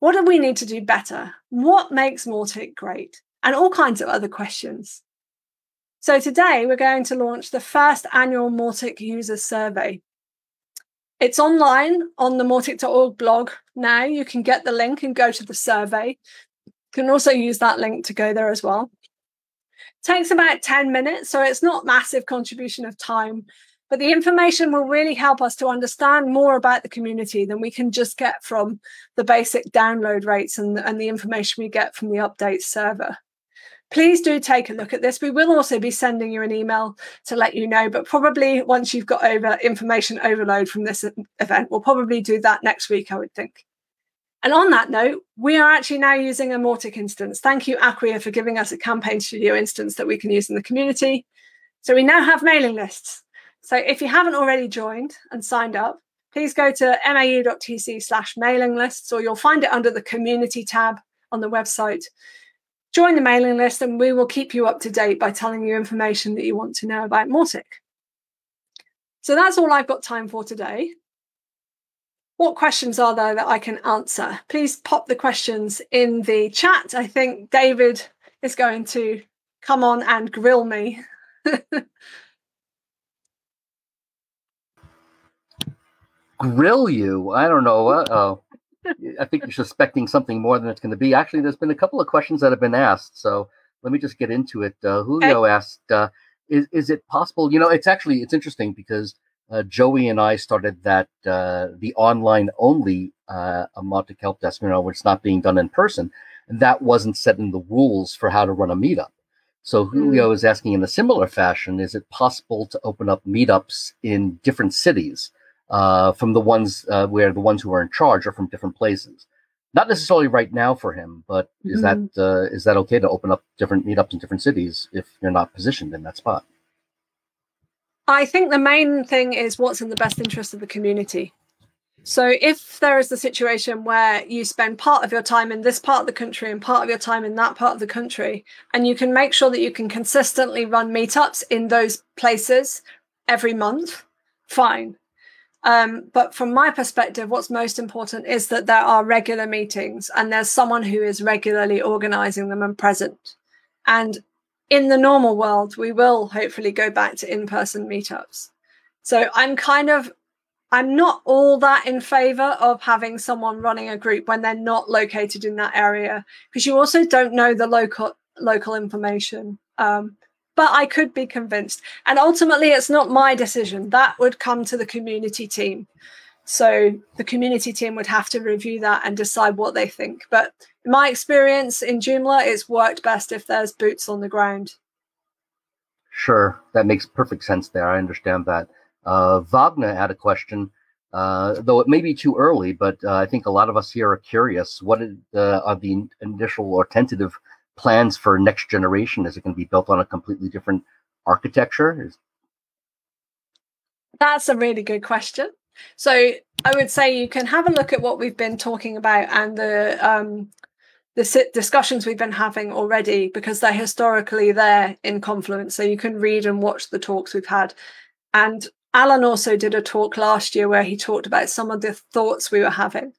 What do we need to do better? What makes Mautic great? And all kinds of other questions. So today we're going to launch the first annual Mautic user survey. It's online on the Mautic.org blog now. You can get the link and go to the survey. You can also use that link to go there as well. It takes about 10 minutes, so it's not massive contribution of time, but the information will really help us to understand more about the community than we can just get from the basic download rates and, and the information we get from the update server. Please do take a look at this. We will also be sending you an email to let you know, but probably once you've got over information overload from this event, we'll probably do that next week, I would think. And on that note, we are actually now using a Mautic instance. Thank you, Acquia, for giving us a campaign studio instance that we can use in the community. So we now have mailing lists. So if you haven't already joined and signed up, please go to mau.tc slash mailing lists, or you'll find it under the community tab on the website. Join the mailing list and we will keep you up to date by telling you information that you want to know about Mautic. So that's all I've got time for today. What questions are there that I can answer? Please pop the questions in the chat. I think David is going to come on and grill me. grill you. I don't know. oh. I think you're suspecting something more than it's going to be. Actually, there's been a couple of questions that have been asked. So let me just get into it. Uh, Julio okay. asked, uh, is, is it possible? You know, it's actually, it's interesting because uh, Joey and I started that, uh, the online only uh, Mautic Help Desk, you know, which is not being done in person. And that wasn't set in the rules for how to run a meetup. So Julio mm. is asking in a similar fashion, is it possible to open up meetups in different cities? Uh, from the ones uh, where the ones who are in charge are from different places. Not necessarily right now for him, but mm-hmm. is that mm-hmm. uh, is that okay to open up different meetups in different cities if you're not positioned in that spot? I think the main thing is what's in the best interest of the community. So if there is the situation where you spend part of your time in this part of the country and part of your time in that part of the country, and you can make sure that you can consistently run meetups in those places every month, fine. Um, but from my perspective, what's most important is that there are regular meetings and there's someone who is regularly organizing them and present. And in the normal world, we will hopefully go back to in person meetups. So I'm kind of, I'm not all that in favor of having someone running a group when they're not located in that area because you also don't know the local local information. Um, but I could be convinced. And ultimately, it's not my decision. That would come to the community team. So the community team would have to review that and decide what they think. But in my experience in Joomla, it's worked best if there's boots on the ground. Sure, that makes perfect sense there. I understand that. Uh, Wagner had a question. Uh, though it may be too early, but uh, I think a lot of us here are curious. What uh, are the initial or tentative plans for next generation? Is it going to be built on a completely different architecture? Is... That's a really good question. So I would say you can have a look at what we've been talking about and the um, the discussions we've been having already because they're historically there in Confluence. So you can read and watch the talks we've had. And Alan also did a talk last year where he talked about some of the thoughts we were having.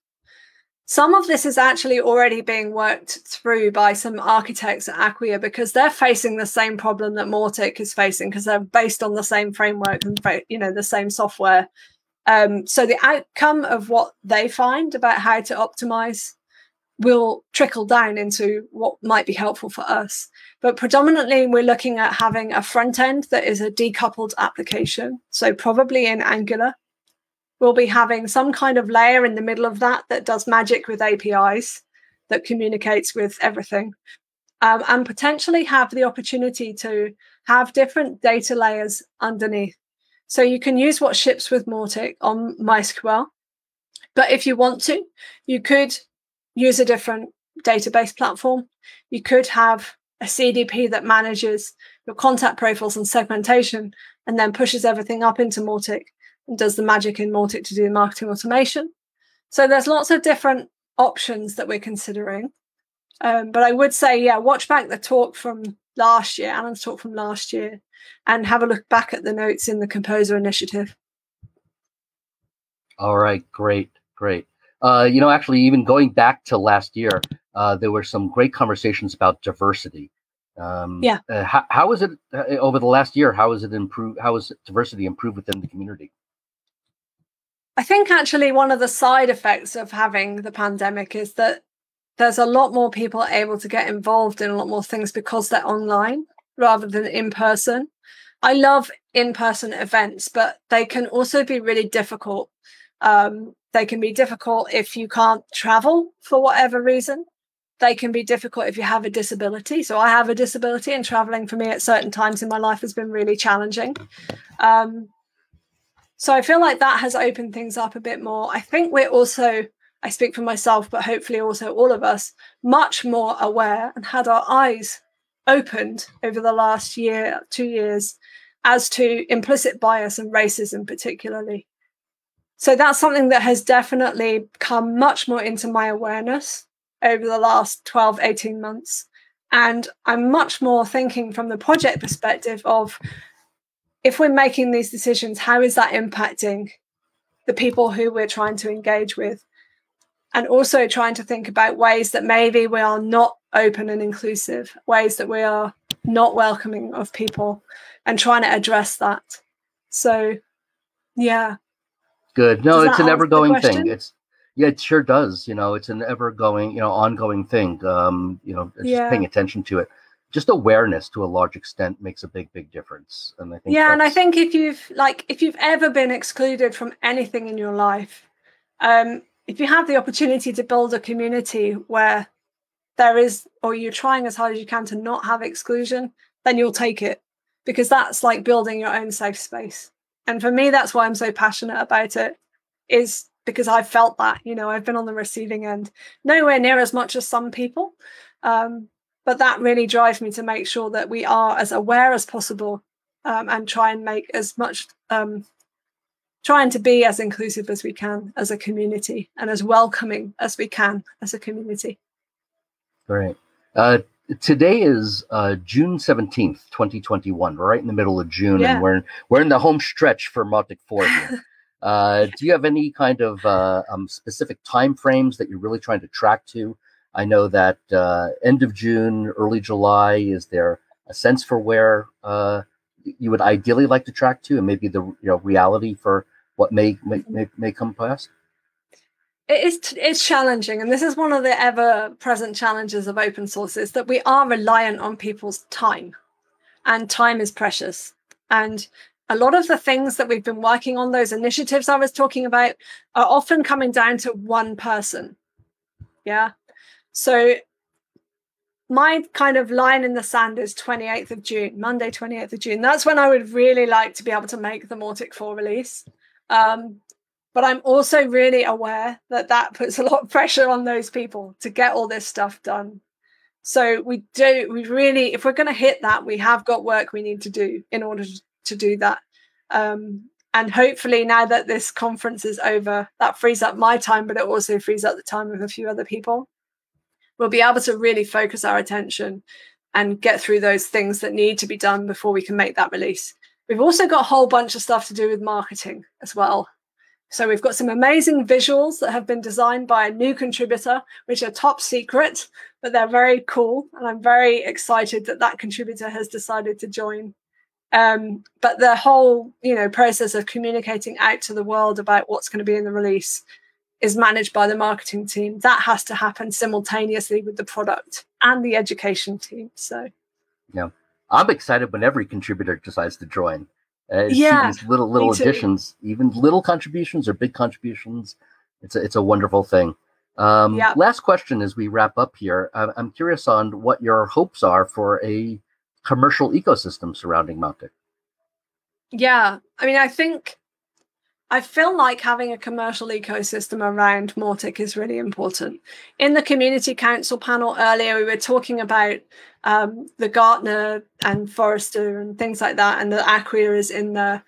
Some of this is actually already being worked through by some architects at Acquia because they're facing the same problem that Mautic is facing because they're based on the same framework and you know the same software. Um, so the outcome of what they find about how to optimize will trickle down into what might be helpful for us. But predominantly, we're looking at having a front end that is a decoupled application. So, probably in Angular, we'll be having some kind of layer in the middle of that that does magic with APIs that communicates with everything. Um, and potentially have the opportunity to have different data layers underneath. So you can use what ships with Mautic on MySQL. But if you want to, you could use a different database platform. You could have a CDP that manages your contact profiles and segmentation and then pushes everything up into Mautic does the magic in Mautic to do the marketing automation. So there's lots of different options that we're considering. Um, but I would say, yeah, watch back the talk from last year, Alan's talk from last year, and have a look back at the notes in the Composer Initiative. All right, great, great. Uh, you know, actually, even going back to last year, uh, there were some great conversations about diversity. Um, yeah. Uh, how, how is it uh, over the last year? How is it improved? How is diversity improved within the community? I think actually one of the side effects of having the pandemic is that there's a lot more people able to get involved in a lot more things because they're online rather than in person. I love in person events, but they can also be really difficult um, they can be difficult if you can't travel for whatever reason. They can be difficult if you have a disability. So I have a disability, and traveling for me at certain times in my life has been really challenging. Um, so I feel like that has opened things up a bit more. I think we're also, I speak for myself, but hopefully also all of us, much more aware and had our eyes opened over the last year, two years, as to implicit bias and racism, particularly. So that's something that has definitely come much more into my awareness over the last 12, 18 months. And I'm much more thinking from the project perspective of if we're making these decisions, how is that impacting the people who we're trying to engage with? And also trying to think about ways that maybe we are not open and inclusive, ways that we are not welcoming of people, and trying to address that. So, yeah, Good. No, it's an ever going thing. It's yeah, it sure does. You know, it's an ever going, you know, ongoing thing. Um, you know, just yeah. paying attention to it. Just awareness to a large extent makes a big, big difference. And I think Yeah, and I think if you've like if you've ever been excluded from anything in your life, um, if you have the opportunity to build a community where there is or you're trying as hard as you can to not have exclusion, then you'll take it. Because that's like building your own safe space and for me that's why i'm so passionate about it is because i've felt that you know i've been on the receiving end nowhere near as much as some people um, but that really drives me to make sure that we are as aware as possible um, and try and make as much um, trying to be as inclusive as we can as a community and as welcoming as we can as a community great uh, today is uh, June seventeenth, twenty twenty one. We're right in the middle of June, yeah. and we're we're in the home stretch for Mautic Four. uh, do you have any kind of uh, um, specific time frames that you're really trying to track to? I know that uh, end of June, early July. Is there a sense for where uh, you would ideally like to track to, and maybe the you know reality for what may may, may, come past? it is it's challenging and this is one of the ever present challenges of open source is that we are reliant on people's time and time is precious and a lot of the things that we've been working on those initiatives i was talking about are often coming down to one person yeah so my kind of line in the sand is 28th of june monday 28th of june that's when i would really like to be able to make the Mautic 4 release um, But I'm also really aware that that puts a lot of pressure on those people to get all this stuff done. So we do, we really, if we're going to hit that, we have got work we need to do in order to do that. Um, and hopefully, now that this conference is over, that frees up my time, but it also frees up the time of a few other people. We'll be able to really focus our attention and get through those things that need to be done before we can make that release. We've also got a whole bunch of stuff to do with marketing as well. So we've got some amazing visuals that have been designed by a new contributor, which are top secret, but they're very cool. And I'm very excited that that contributor has decided to join. Um, but the whole, you know, process of communicating out to the world about what's going to be in the release is managed by the marketing team. That has to happen simultaneously with the product and the education team. So, yeah, I'm excited when every contributor decides to join. Uh, yeah, these little little additions, even little contributions or big contributions. It's a, it's a wonderful thing. Um, yeah. Last question as we wrap up here. I'm curious on what your hopes are for a commercial ecosystem surrounding Mautic. Yeah, I mean, I think I feel like having a commercial ecosystem around Mautic is really important. In the community council panel earlier, we were talking about um, the Gartner and Forrester and things like that, and the Acquia is in there.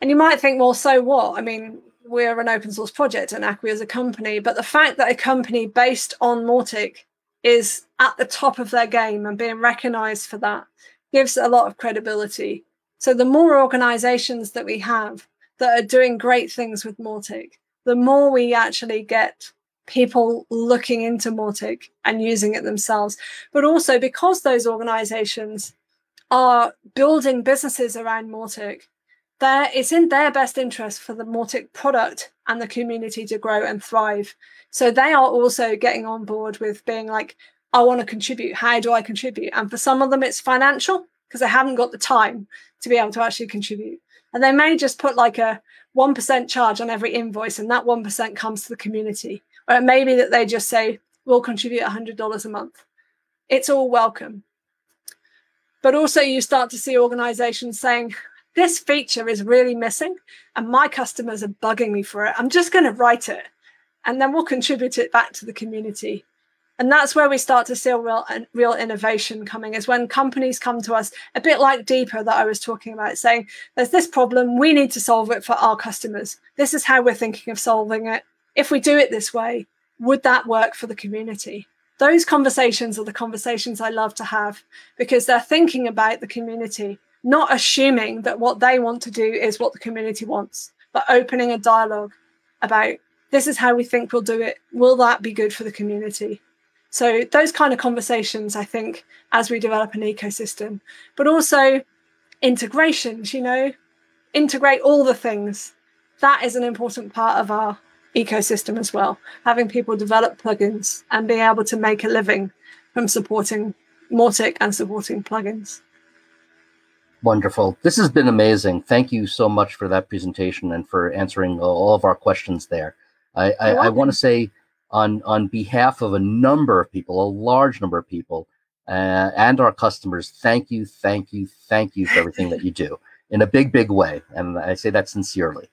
And you might think, well, so what? I mean, we're an open source project and Acquia is a company, but the fact that a company based on Mautic is at the top of their game and being recognized for that gives a lot of credibility. So the more organizations that we have, that are doing great things with Mautic, the more we actually get people looking into Mautic and using it themselves. But also because those organizations are building businesses around Mautic, it's in their best interest for the Mautic product and the community to grow and thrive. So they are also getting on board with being like, I want to contribute. How do I contribute? And for some of them, it's financial because they haven't got the time to be able to actually contribute. And they may just put like a 1% charge on every invoice, and that 1% comes to the community. Or it may be that they just say, we'll contribute $100 a month. It's all welcome. But also, you start to see organizations saying, this feature is really missing, and my customers are bugging me for it. I'm just going to write it, and then we'll contribute it back to the community and that's where we start to see real real innovation coming is when companies come to us a bit like deeper that i was talking about saying there's this problem we need to solve it for our customers. This is how we're thinking of solving it. If we do it this way would that work for the community? Those conversations are the conversations i love to have because they're thinking about the community not assuming that what they want to do is what the community wants but opening a dialogue about this is how we think we'll do it. Will that be good for the community so those kind of conversations, I think, as we develop an ecosystem, but also integrations, you know, integrate all the things. That is an important part of our ecosystem as well. Having people develop plugins and being able to make a living from supporting Mautic and supporting plugins. Wonderful. This has been amazing. Thank you so much for that presentation and for answering all of our questions there. I, I, I want to say on on behalf of a number of people, a large number of people, uh, and our customers. Thank you, thank you, thank you for everything that you do in a big, big way, and I say that sincerely.